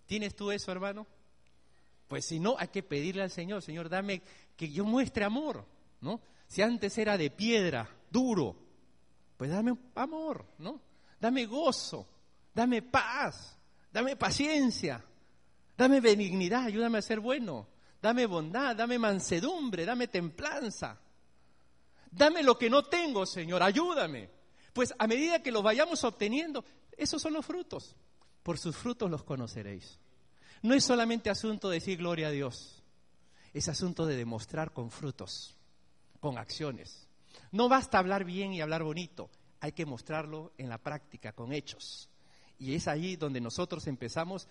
Speaker 1: ¿Tienes tú eso, hermano? Pues si no, hay que pedirle al Señor, Señor, dame que yo muestre amor, ¿no? Si antes era de piedra, duro, pues dame amor, ¿no? Dame gozo, dame paz, dame paciencia, dame benignidad, ayúdame a ser bueno, dame bondad, dame mansedumbre, dame templanza. Dame lo que no tengo, Señor, ayúdame. Pues a medida que los vayamos obteniendo, esos son los frutos. Por sus frutos los conoceréis. No es solamente asunto de decir gloria a Dios, es asunto de demostrar con frutos, con acciones. No basta hablar bien y hablar bonito, hay que mostrarlo en la práctica, con hechos. Y es ahí donde nosotros empezamos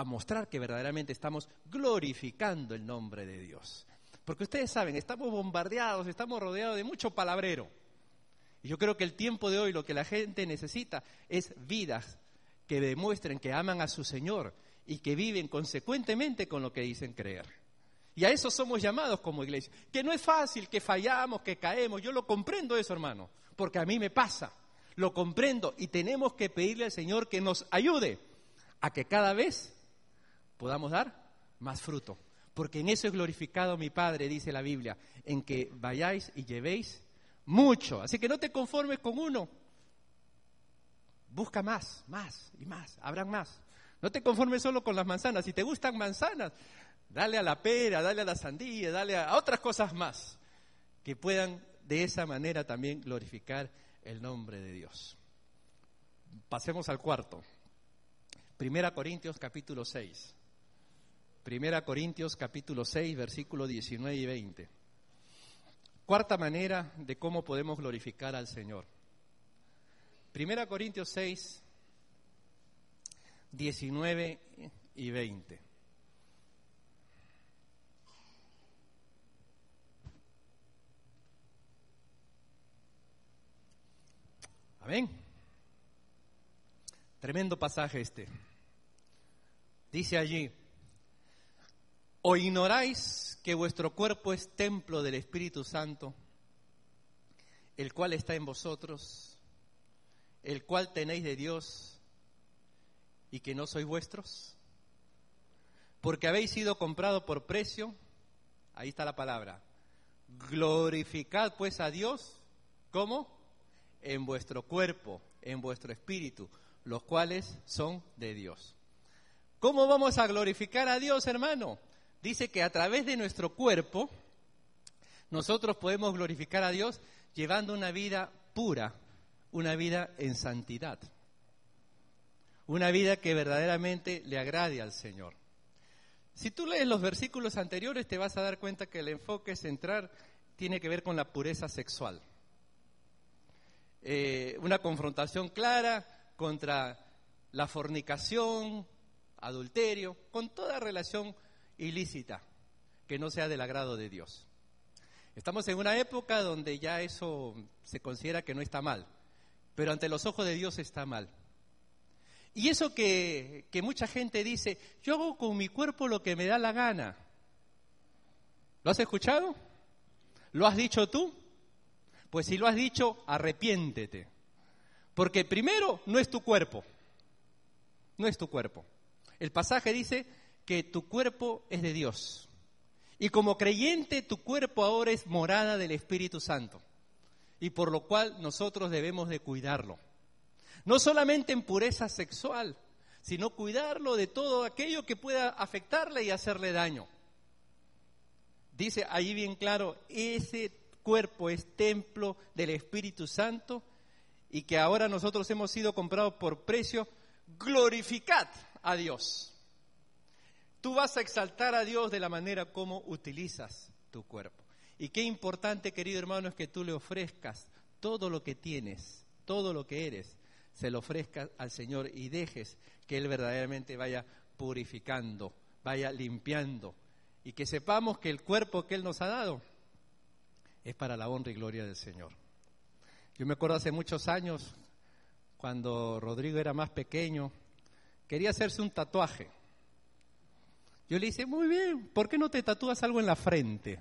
Speaker 1: a mostrar que verdaderamente estamos glorificando el nombre de Dios. Porque ustedes saben, estamos bombardeados, estamos rodeados de mucho palabrero. Y yo creo que el tiempo de hoy lo que la gente necesita es vidas que demuestren que aman a su Señor y que viven consecuentemente con lo que dicen creer. Y a eso somos llamados como iglesia. Que no es fácil, que fallamos, que caemos. Yo lo comprendo eso, hermano, porque a mí me pasa. Lo comprendo y tenemos que pedirle al Señor que nos ayude a que cada vez podamos dar más fruto. Porque en eso es glorificado mi Padre, dice la Biblia, en que vayáis y llevéis mucho. Así que no te conformes con uno. Busca más, más y más. Habrán más. No te conformes solo con las manzanas. Si te gustan manzanas, dale a la pera, dale a la sandía, dale a otras cosas más que puedan de esa manera también glorificar el nombre de Dios. Pasemos al cuarto. Primera Corintios capítulo 6. Primera Corintios capítulo 6, versículo 19 y 20. Cuarta manera de cómo podemos glorificar al Señor. Primera Corintios 6, 19 y 20. Amén. Tremendo pasaje este. Dice allí, ¿o ignoráis que vuestro cuerpo es templo del Espíritu Santo, el cual está en vosotros, el cual tenéis de Dios? y que no sois vuestros? Porque habéis sido comprado por precio, ahí está la palabra, glorificad pues a Dios, ¿cómo? En vuestro cuerpo, en vuestro espíritu, los cuales son de Dios. ¿Cómo vamos a glorificar a Dios, hermano? Dice que a través de nuestro cuerpo nosotros podemos glorificar a Dios llevando una vida pura, una vida en santidad una vida que verdaderamente le agrade al Señor. Si tú lees los versículos anteriores te vas a dar cuenta que el enfoque central tiene que ver con la pureza sexual. Eh, una confrontación clara contra la fornicación, adulterio, con toda relación ilícita que no sea del agrado de Dios. Estamos en una época donde ya eso se considera que no está mal, pero ante los ojos de Dios está mal. Y eso que, mucha gente dice, yo hago con mi cuerpo lo que me da la gana. ¿Lo has escuchado? ¿Lo has dicho tú? Pues si lo has dicho, arrepiéntete. Porque primero no es tu cuerpo. No es tu cuerpo. El pasaje dice que tu cuerpo es de Dios. Y como creyente, tu cuerpo ahora es morada del Espíritu Santo. Y por lo cual nosotros debemos de cuidarlo. No solamente en pureza sexual, sino cuidarlo de todo aquello que pueda afectarle y hacerle daño. Dice ahí bien claro, ese cuerpo es templo del Espíritu Santo y que ahora nosotros hemos sido comprados por precio, glorificad a Dios. Tú vas a exaltar a Dios de la manera como utilizas tu cuerpo. Y qué importante, querido hermano, es que tú le ofrezcas todo lo que tienes, todo lo que eres, se lo ofrezcas al Señor y dejes que Él verdaderamente vaya purificando, vaya limpiando y que sepamos que el cuerpo que Él nos ha dado es para la honra y gloria del Señor. Yo me acuerdo hace muchos años, cuando Rodrigo era más pequeño, quería hacerse un tatuaje. Yo le dije, muy bien, ¿por qué no te tatúas algo en la frente?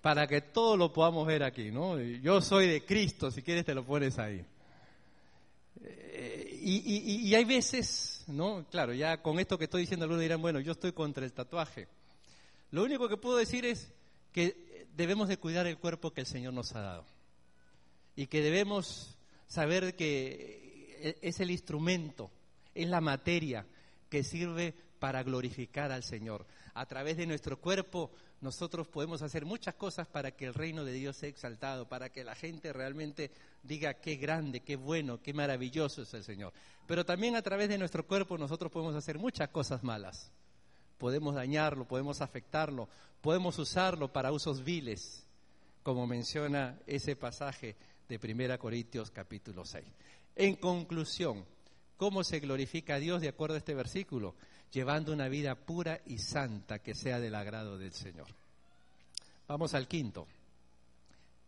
Speaker 1: Para que todo lo podamos ver aquí, ¿no? Yo soy de Cristo, si quieres te lo pones ahí. Eh, y, y, hay veces, ¿no? Claro, ya con esto que estoy diciendo, algunos dirán, bueno, yo estoy contra el tatuaje. Lo único que puedo decir es que debemos de cuidar el cuerpo que el Señor nos ha dado y que debemos saber que es el instrumento, es la materia que sirve para glorificar al Señor. A través de nuestro cuerpo nosotros podemos hacer muchas cosas para que el reino de Dios sea exaltado, para que la gente realmente diga qué grande, qué bueno, qué maravilloso es el Señor. Pero también a través de nuestro cuerpo nosotros podemos hacer muchas cosas malas podemos dañarlo, podemos afectarlo, podemos usarlo para usos viles, como menciona ese pasaje de 1 Corintios capítulo 6. En conclusión, ¿cómo se glorifica a Dios de acuerdo a este versículo? Llevando una vida pura y santa que sea del agrado del Señor. Vamos al quinto.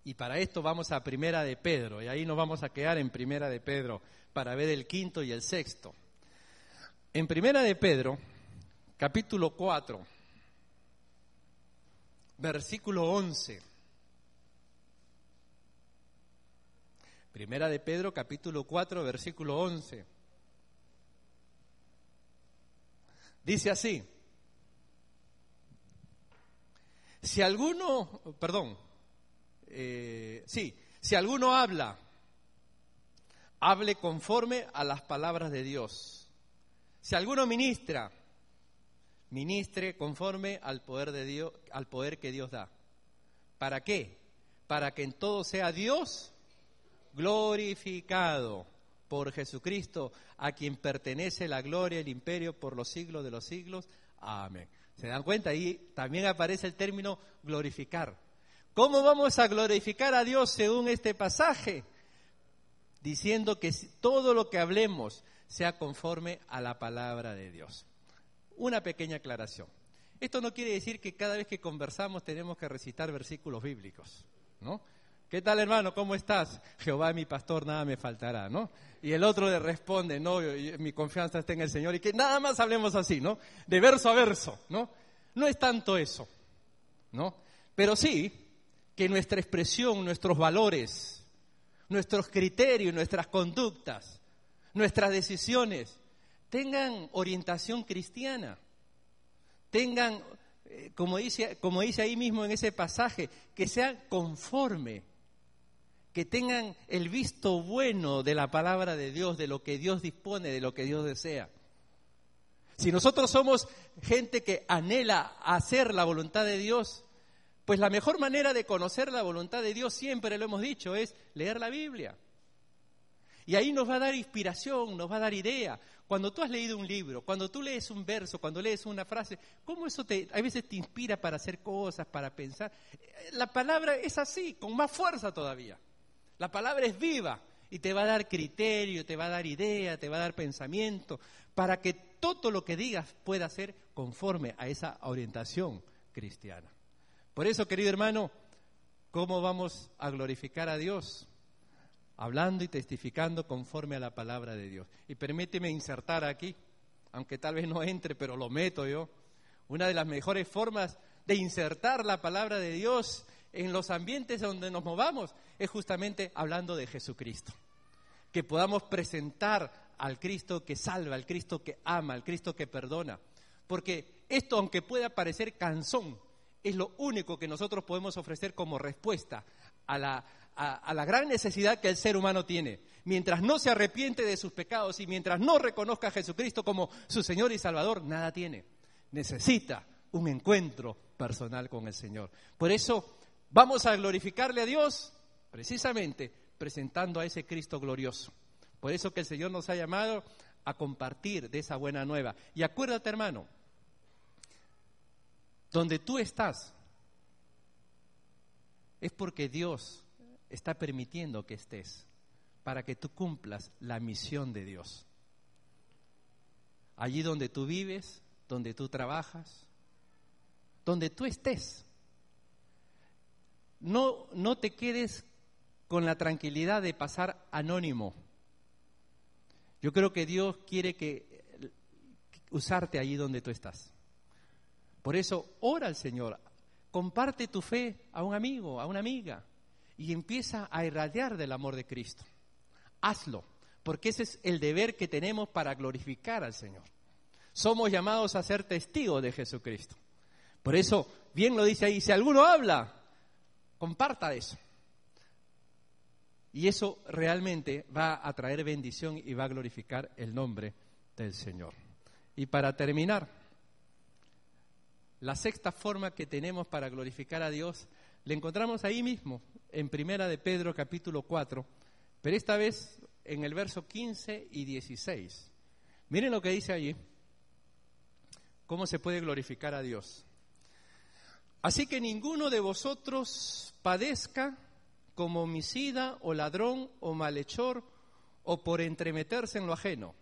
Speaker 1: Y para esto vamos a Primera de Pedro, y ahí nos vamos a quedar en Primera de Pedro para ver el quinto y el sexto. En Primera de Pedro, capítulo 4, versículo 11. Primera de Pedro, capítulo 4, versículo 11. Dice así, si alguno, perdón, eh, sí, si alguno habla, hable conforme a las palabras de Dios. Si alguno ministra, ministre conforme al poder de Dios, al poder que Dios da. ¿Para qué? Para que en todo sea Dios glorificado por Jesucristo, a quien pertenece la gloria y el imperio por los siglos de los siglos. Amén. ¿Se dan cuenta? Ahí también aparece el término glorificar. ¿Cómo vamos a glorificar a Dios según este pasaje? Diciendo que todo lo que hablemos sea conforme a la palabra de Dios. Una pequeña aclaración. Esto no quiere decir que cada vez que conversamos tenemos que recitar versículos bíblicos, ¿no? ¿Qué tal, hermano? ¿Cómo estás? Jehová mi pastor, nada me faltará, ¿no? Y el otro le responde, no, mi confianza está en el Señor y que nada más hablemos así, ¿no? De verso a verso, ¿no? No es tanto eso, ¿no? Pero sí que nuestra expresión, nuestros valores, nuestros criterios, nuestras conductas, nuestras decisiones tengan orientación cristiana, tengan, eh, como, dice, como dice ahí mismo en ese pasaje, que sean conforme, que tengan el visto bueno de la palabra de Dios, de lo que Dios dispone, de lo que Dios desea. Si nosotros somos gente que anhela hacer la voluntad de Dios, pues la mejor manera de conocer la voluntad de Dios, siempre lo hemos dicho, es leer la Biblia. Y ahí nos va a dar inspiración, nos va a dar idea. Cuando tú has leído un libro, cuando tú lees un verso, cuando lees una frase, ¿cómo eso te, a veces te inspira para hacer cosas, para pensar? La palabra es así, con más fuerza todavía. La palabra es viva y te va a dar criterio, te va a dar idea, te va a dar pensamiento, para que todo lo que digas pueda ser conforme a esa orientación cristiana. Por eso, querido hermano, ¿cómo vamos a glorificar a Dios? hablando y testificando conforme a la palabra de Dios. Y permíteme insertar aquí, aunque tal vez no entre, pero lo meto yo, una de las mejores formas de insertar la palabra de Dios en los ambientes donde nos movamos es justamente hablando de Jesucristo. Que podamos presentar al Cristo que salva, al Cristo que ama, al Cristo que perdona. Porque esto, aunque pueda parecer cansón, es lo único que nosotros podemos ofrecer como respuesta a la, a, la gran necesidad que el ser humano tiene. Mientras no se arrepiente de sus pecados y mientras no reconozca a Jesucristo como su Señor y Salvador, nada tiene. Necesita un encuentro personal con el Señor. Por eso vamos a glorificarle a Dios precisamente presentando a ese Cristo glorioso. Por eso que el Señor nos ha llamado a compartir de esa buena nueva. Y acuérdate, hermano, donde tú estás es porque Dios está permitiendo que estés para que tú cumplas la misión de Dios. Allí donde tú vives, donde tú trabajas, donde tú estés. No, no te quedes con la tranquilidad de pasar anónimo. Yo creo que Dios quiere que usarte allí donde tú estás. Por eso, ora al Señor, comparte tu fe a un amigo, a una amiga, y empieza a irradiar del amor de Cristo. Hazlo, porque ese es el deber que tenemos para glorificar al Señor. Somos llamados a ser testigos de Jesucristo. Por eso, bien lo dice ahí, si alguno habla, comparta eso. Y eso realmente va a traer bendición y va a glorificar el nombre del Señor. Y para terminar, la sexta forma que tenemos para glorificar a Dios, le encontramos ahí mismo, en Primera de Pedro capítulo 4, pero esta vez en el verso 15 y 16. Miren lo que dice allí, cómo se puede glorificar a Dios. Así que ninguno de vosotros padezca como homicida o ladrón o malhechor o por entremeterse en lo ajeno.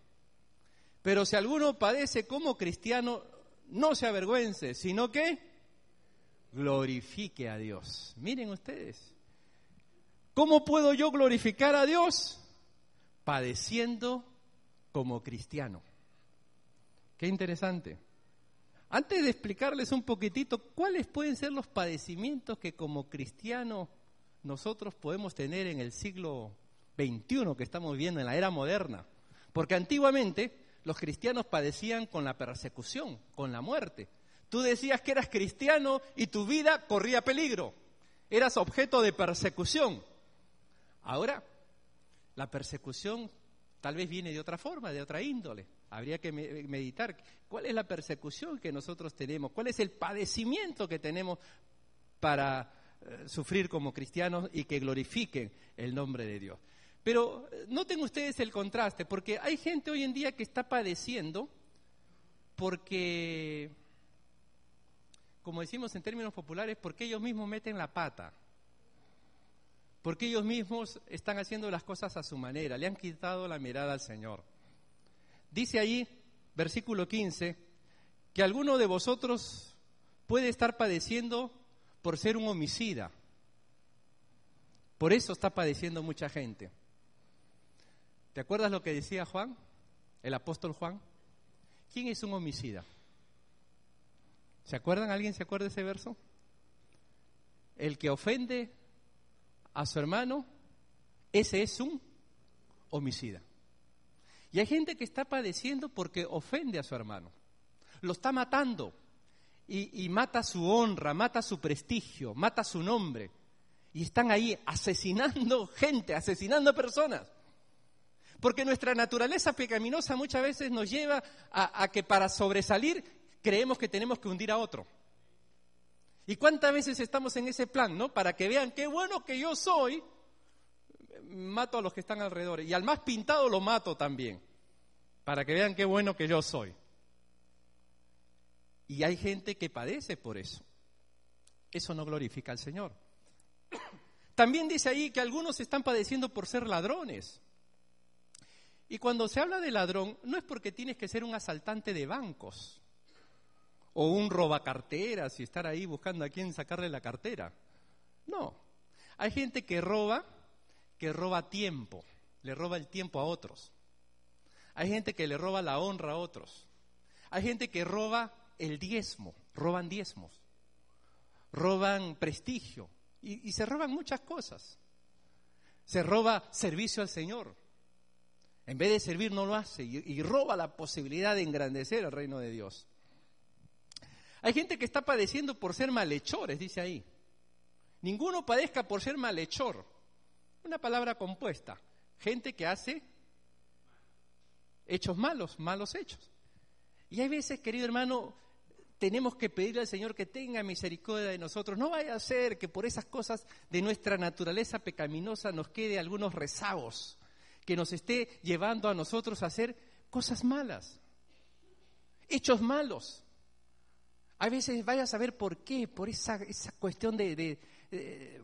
Speaker 1: Pero si alguno padece como cristiano, no se avergüence, sino que glorifique a Dios. Miren ustedes, ¿cómo puedo yo glorificar a Dios? Padeciendo como cristiano. Qué interesante. Antes de explicarles un poquitito cuáles pueden ser los padecimientos que como cristiano nosotros podemos tener en el siglo XXI que estamos viviendo, en la era moderna. Porque antiguamente los cristianos padecían con la persecución, con la muerte. Tú decías que eras cristiano y tu vida corría peligro. Eras objeto de persecución. Ahora, la persecución tal vez viene de otra forma, de otra índole. Habría que meditar cuál es la persecución que nosotros tenemos, cuál es el padecimiento que tenemos para eh, sufrir como cristianos y que glorifiquen el nombre de Dios. Pero eh, noten ustedes el contraste, porque hay gente hoy en día que está padeciendo porque, como decimos en términos populares, porque ellos mismos meten la pata, porque ellos mismos están haciendo las cosas a su manera, le han quitado la mirada al Señor. Dice ahí, versículo 15, que alguno de vosotros puede estar padeciendo por ser un homicida. Por eso está padeciendo mucha gente. ¿Te acuerdas lo que decía Juan, el apóstol Juan? ¿Quién es un homicida? ¿Se acuerdan? ¿Alguien se acuerda de ese verso? El que ofende a su hermano, ese es un homicida. Y hay gente que está padeciendo porque ofende a su hermano. Lo está matando y, mata su honra, mata su prestigio, mata su nombre. Y están ahí asesinando gente, asesinando personas. Porque nuestra naturaleza pecaminosa muchas veces nos lleva a, a, que para sobresalir creemos que tenemos que hundir a otro. ¿Y cuántas veces estamos en ese plan, no? Para que vean qué bueno que yo soy, mato a los que están alrededor. Y al más pintado lo mato también. Para que vean qué bueno que yo soy. Y hay gente que padece por eso. Eso no glorifica al Señor. También dice ahí que algunos están padeciendo por ser ladrones. Y cuando se habla de ladrón, no es porque tienes que ser un asaltante de bancos o un robacarteras y estar ahí buscando a quién sacarle la cartera. No. Hay gente que roba, que roba tiempo, le roba el tiempo a otros. Hay gente que le roba la honra a otros. Hay gente que roba el diezmo, roban diezmos, roban prestigio y, se roban muchas cosas. Se roba servicio al Señor. En vez de servir no lo hace y, y roba la posibilidad de engrandecer el reino de Dios. Hay gente que está padeciendo por ser malhechores, dice ahí. Ninguno padezca por ser malhechor. Una palabra compuesta. Gente que hace hechos malos, malos hechos. Y hay veces, querido hermano, tenemos que pedirle al Señor que tenga misericordia de nosotros. No vaya a ser que por esas cosas de nuestra naturaleza pecaminosa nos quede algunos rezagos, que nos esté llevando a nosotros a hacer cosas malas, hechos malos. A veces vaya a saber por qué, por esa, cuestión de,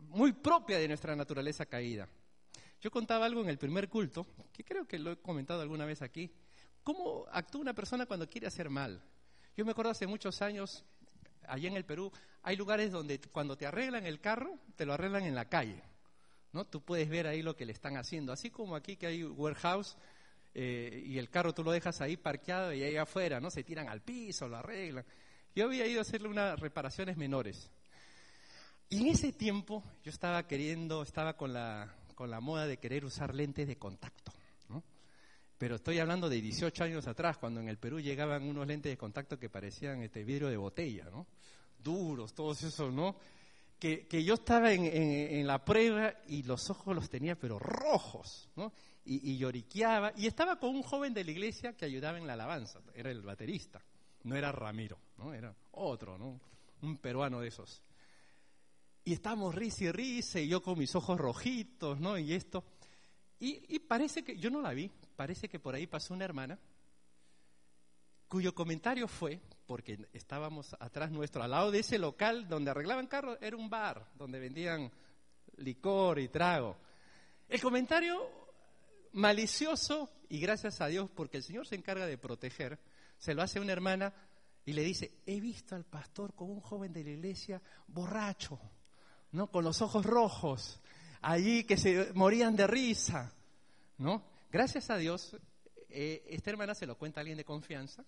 Speaker 1: muy propia de nuestra naturaleza caída. Yo contaba algo en el primer culto, que creo que lo he comentado alguna vez aquí, cómo actúa una persona cuando quiere hacer mal. Yo me acuerdo hace muchos años, allá en el Perú, hay lugares donde cuando te arreglan el carro, te lo arreglan en la calle. ¿no? Tú puedes ver ahí lo que le están haciendo. Así como aquí que hay warehouse eh, y el carro tú lo dejas ahí parqueado y ahí afuera, ¿no? Se tiran al piso, lo arreglan. Yo había ido a hacerle unas reparaciones menores. Y en ese tiempo yo estaba queriendo, estaba con la, con la moda de querer usar lentes de contacto. Pero estoy hablando de 18 años atrás, cuando en el Perú llegaban unos lentes de contacto que parecían este vidrio de botella, ¿no? Duros, todos esos, ¿no? Que, yo estaba en, la prueba y los ojos los tenía pero rojos, ¿no? Y, y, lloriqueaba. Y estaba con un joven de la iglesia que ayudaba en la alabanza, era el baterista, no era Ramiro, ¿no? Era otro, ¿no? Un peruano de esos. Y estábamos risa y risa, y yo con mis ojos rojitos, ¿no? Y esto. y parece que, yo no la vi, parece que por ahí pasó una hermana cuyo comentario fue, porque estábamos atrás nuestro, al lado de ese local donde arreglaban carros, era un bar donde vendían licor y trago. El comentario malicioso, y gracias a Dios, porque el Señor se encarga de proteger, se lo hace una hermana y le dice, he visto al pastor con un joven de la iglesia borracho, ¿no? Con los ojos rojos, allí que se morían de risa, ¿no? Gracias a Dios, eh, esta hermana se lo cuenta a alguien de confianza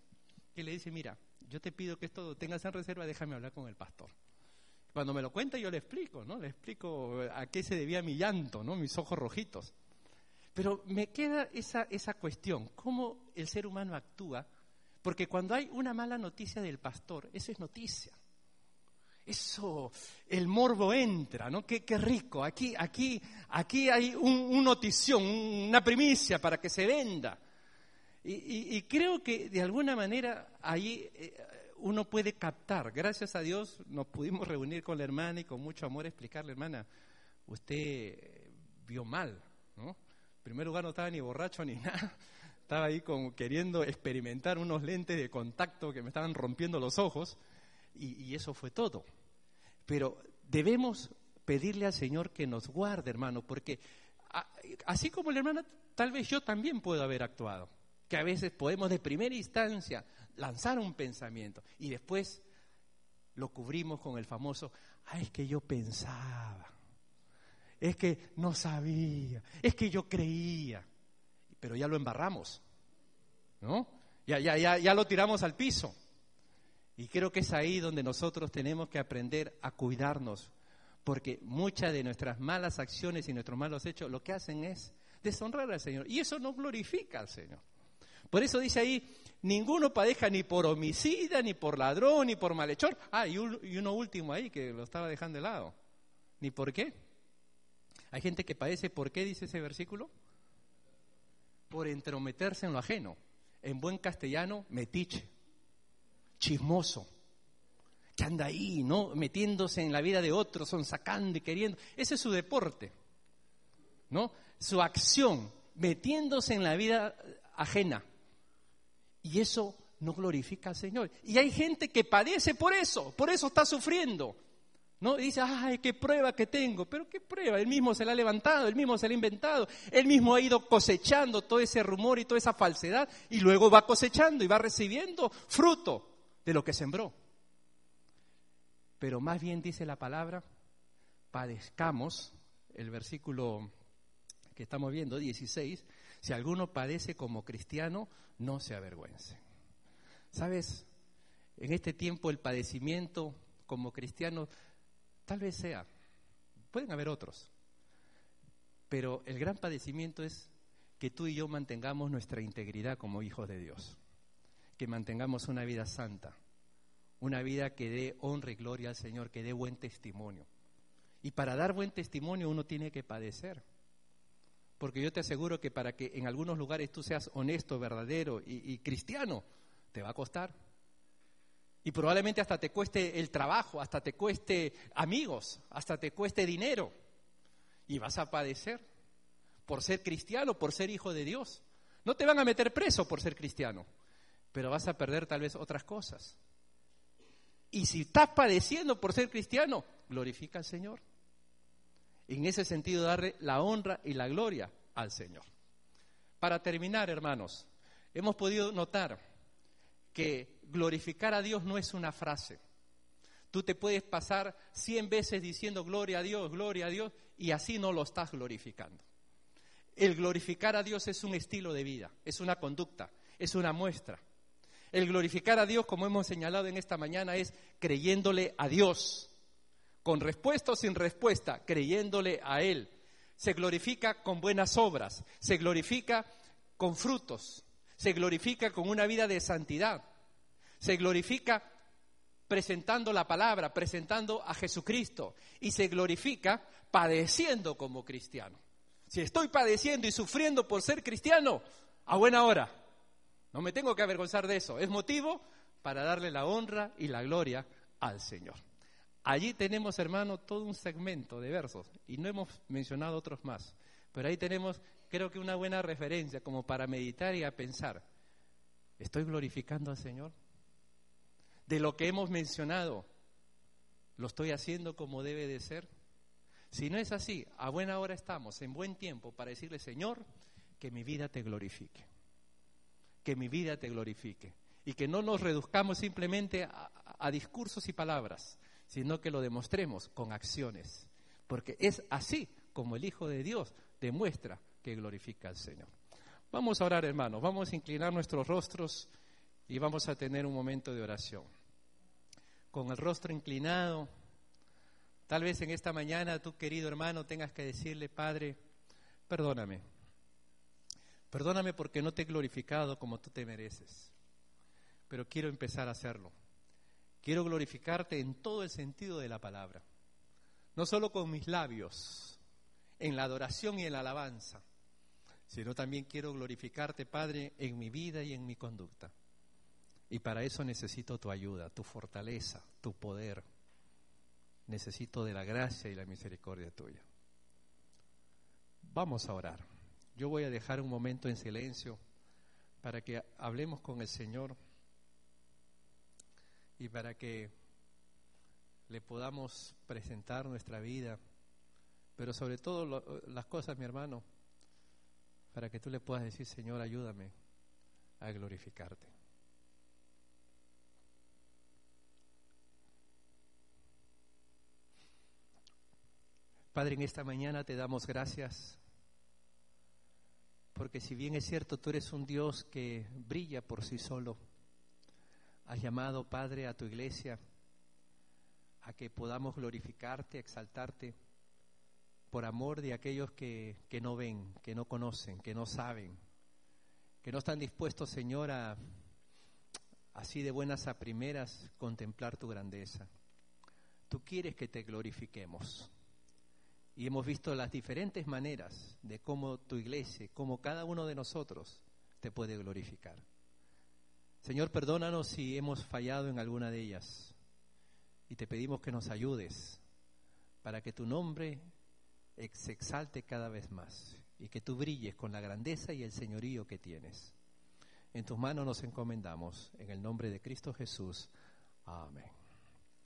Speaker 1: y le dice, mira, yo te pido que esto tengas en reserva, déjame hablar con el pastor. Cuando me lo cuenta yo le explico, ¿no? Le explico a qué se debía mi llanto, ¿no? Mis ojos rojitos. Pero me queda esa, esa cuestión, cómo el ser humano actúa, porque cuando hay una mala noticia del pastor, eso es noticia. Eso, el morbo entra, ¿no? Qué, rico. Aquí, aquí, aquí hay un, notición, una primicia para que se venda. Y, creo que de alguna manera ahí eh, uno puede captar. Gracias a Dios nos pudimos reunir con la hermana y con mucho amor explicarle, hermana, usted vio mal, ¿no? En primer lugar no estaba ni borracho ni nada. Estaba ahí como queriendo experimentar unos lentes de contacto que me estaban rompiendo los ojos y, eso fue todo. Pero debemos pedirle al Señor que nos guarde, hermano, porque así como la hermana, tal vez yo también puedo haber actuado. Que a veces podemos de primera instancia lanzar un pensamiento y después lo cubrimos con el famoso, ah, es que yo pensaba, es que no sabía, es que yo creía, pero ya lo embarramos, ¿no? Ya, ya, ya, ya lo tiramos al piso. Y creo que es ahí donde nosotros tenemos que aprender a cuidarnos, porque muchas de nuestras malas acciones y nuestros malos hechos lo que hacen es deshonrar al Señor. Y eso no glorifica al Señor. Por eso dice ahí, ninguno padeja ni por homicida, ni por ladrón, ni por malhechor. Ah, y, uno último ahí que lo estaba dejando de lado. ¿Ni por qué? Hay gente que padece, ¿por qué dice ese versículo? Por entrometerse en lo ajeno. En buen castellano, metiche chismoso, que anda ahí, ¿no? Metiéndose en la vida de otros, son sacando y queriendo. Ese es su deporte, ¿no? Su acción, metiéndose en la vida ajena. Y eso no glorifica al Señor. Y hay gente que padece por eso, por eso está sufriendo. ¿No? Y dice, ay, qué prueba que tengo. Pero qué prueba, él mismo se la ha levantado, él mismo se la ha inventado, él mismo ha ido cosechando todo ese rumor y toda esa falsedad y luego va cosechando y va recibiendo fruto de lo que sembró. Pero más bien dice la palabra, padezcamos, el versículo que estamos viendo, 16, si alguno padece como cristiano, no se avergüence. ¿Sabes? En este tiempo el padecimiento como cristiano tal vez sea, pueden haber otros, pero el gran padecimiento es que tú y yo mantengamos nuestra integridad como hijos de Dios que mantengamos una vida santa, una vida que dé honra y gloria al Señor, que dé buen testimonio. Y para dar buen testimonio uno tiene que padecer. Porque yo te aseguro que para que en algunos lugares tú seas honesto, verdadero y, cristiano, te va a costar. Y probablemente hasta te cueste el trabajo, hasta te cueste amigos, hasta te cueste dinero. Y vas a padecer por ser cristiano, por ser hijo de Dios. No te van a meter preso por ser cristiano, pero vas a perder tal vez otras cosas. Y si estás padeciendo por ser cristiano, glorifica al Señor. En ese sentido, darle la honra y la gloria al Señor. Para terminar, hermanos, hemos podido notar que glorificar a Dios no es una frase. Tú te puedes pasar cien veces diciendo gloria a Dios, gloria a Dios, y así no lo estás glorificando. El glorificar a Dios es un estilo de vida, es una conducta, es una muestra. El glorificar a Dios, como hemos señalado en esta mañana, es creyéndole a Dios, con respuesta o sin respuesta, creyéndole a Él. Se glorifica con buenas obras, se glorifica con frutos, se glorifica con una vida de santidad, se glorifica presentando la palabra, presentando a Jesucristo y se glorifica padeciendo como cristiano. Si estoy padeciendo y sufriendo por ser cristiano, a buena hora. No me tengo que avergonzar de eso. Es motivo para darle la honra y la gloria al Señor. Allí tenemos, hermano, todo un segmento de versos y no hemos mencionado otros más. Pero ahí tenemos, creo que una buena referencia como para meditar y a pensar. ¿Estoy glorificando al Señor? De lo que hemos mencionado, ¿lo estoy haciendo como debe de ser? Si no es así, a buena hora estamos, en buen tiempo, para decirle, Señor, que mi vida te glorifique. Que mi vida te glorifique. Y que no nos reduzcamos simplemente a, discursos y palabras, sino que lo demostremos con acciones. Porque es así como el Hijo de Dios demuestra que glorifica al Señor. Vamos a orar, hermanos, vamos a inclinar nuestros rostros y vamos a tener un momento de oración. Con el rostro inclinado, Tal vez en esta mañana tú, querido hermano, tengas que decirle, Padre, perdóname. Perdóname porque no te he glorificado como tú te mereces. Pero quiero empezar a hacerlo. Quiero glorificarte en todo el sentido de la palabra. No solo con mis labios, en la adoración y en la alabanza, sino también quiero glorificarte, Padre, en mi vida y en mi conducta. Y para eso necesito tu ayuda, tu fortaleza, tu poder necesito de la gracia y la misericordia tuya. Vamos a orar. Yo voy a dejar un momento en silencio para que hablemos con el Señor y para que le podamos presentar nuestra vida, pero sobre todo las cosas, mi hermano, para que tú le puedas decir, Señor, ayúdame a glorificarte. Padre, en esta mañana te damos gracias, porque si bien es cierto, tú eres un Dios que brilla por sí solo, has llamado, Padre, a tu iglesia a que podamos glorificarte, exaltarte, por amor de aquellos que, que no ven, que no conocen, que no saben, que no están dispuestos, Señor, a así de buenas a primeras contemplar tu grandeza. Tú quieres que te glorifiquemos. Y hemos visto las diferentes maneras de cómo tu iglesia, cómo cada uno de nosotros te puede glorificar. Señor, perdónanos si hemos fallado en alguna de ellas y te pedimos que nos ayudes para que tu nombre se exalte cada vez más y que tú brilles con la grandeza y el señorío que tienes. En tus manos nos encomendamos, en el nombre de Cristo Jesús. Amén.